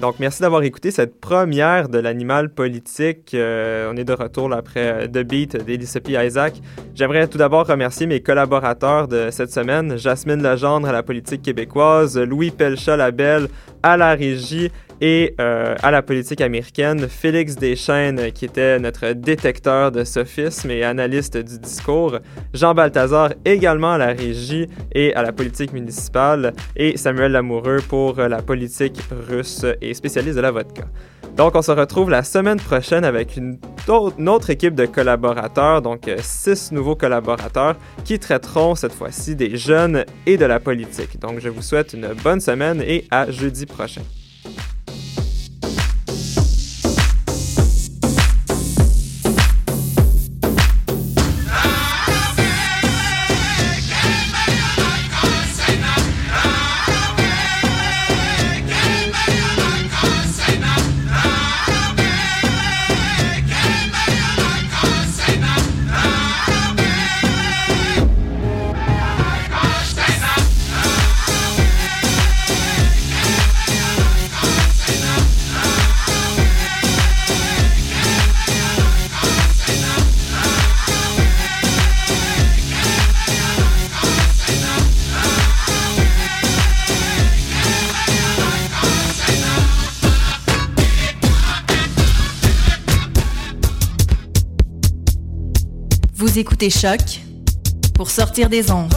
Donc, merci d'avoir écouté cette première de l'animal politique. Euh, on est de retour après The Beat d'Elissa P. Isaac. J'aimerais tout d'abord remercier mes collaborateurs de cette semaine, Jasmine Legendre à la politique québécoise, Louis Pelchat-Labelle à la régie et euh, à la politique américaine, Félix Deschênes, qui était notre détecteur de sophisme et analyste du discours, Jean Balthazar également à la régie et à la politique municipale, et Samuel Lamoureux pour la politique russe et spécialiste de la vodka. Donc, on se retrouve la semaine prochaine avec une, autre équipe de collaborateurs, donc euh, six nouveaux collaborateurs qui traiteront cette fois-ci des jeunes et de la politique. Donc, je vous souhaite une bonne semaine et à jeudi prochain. Écoutez Choc pour sortir des ondes.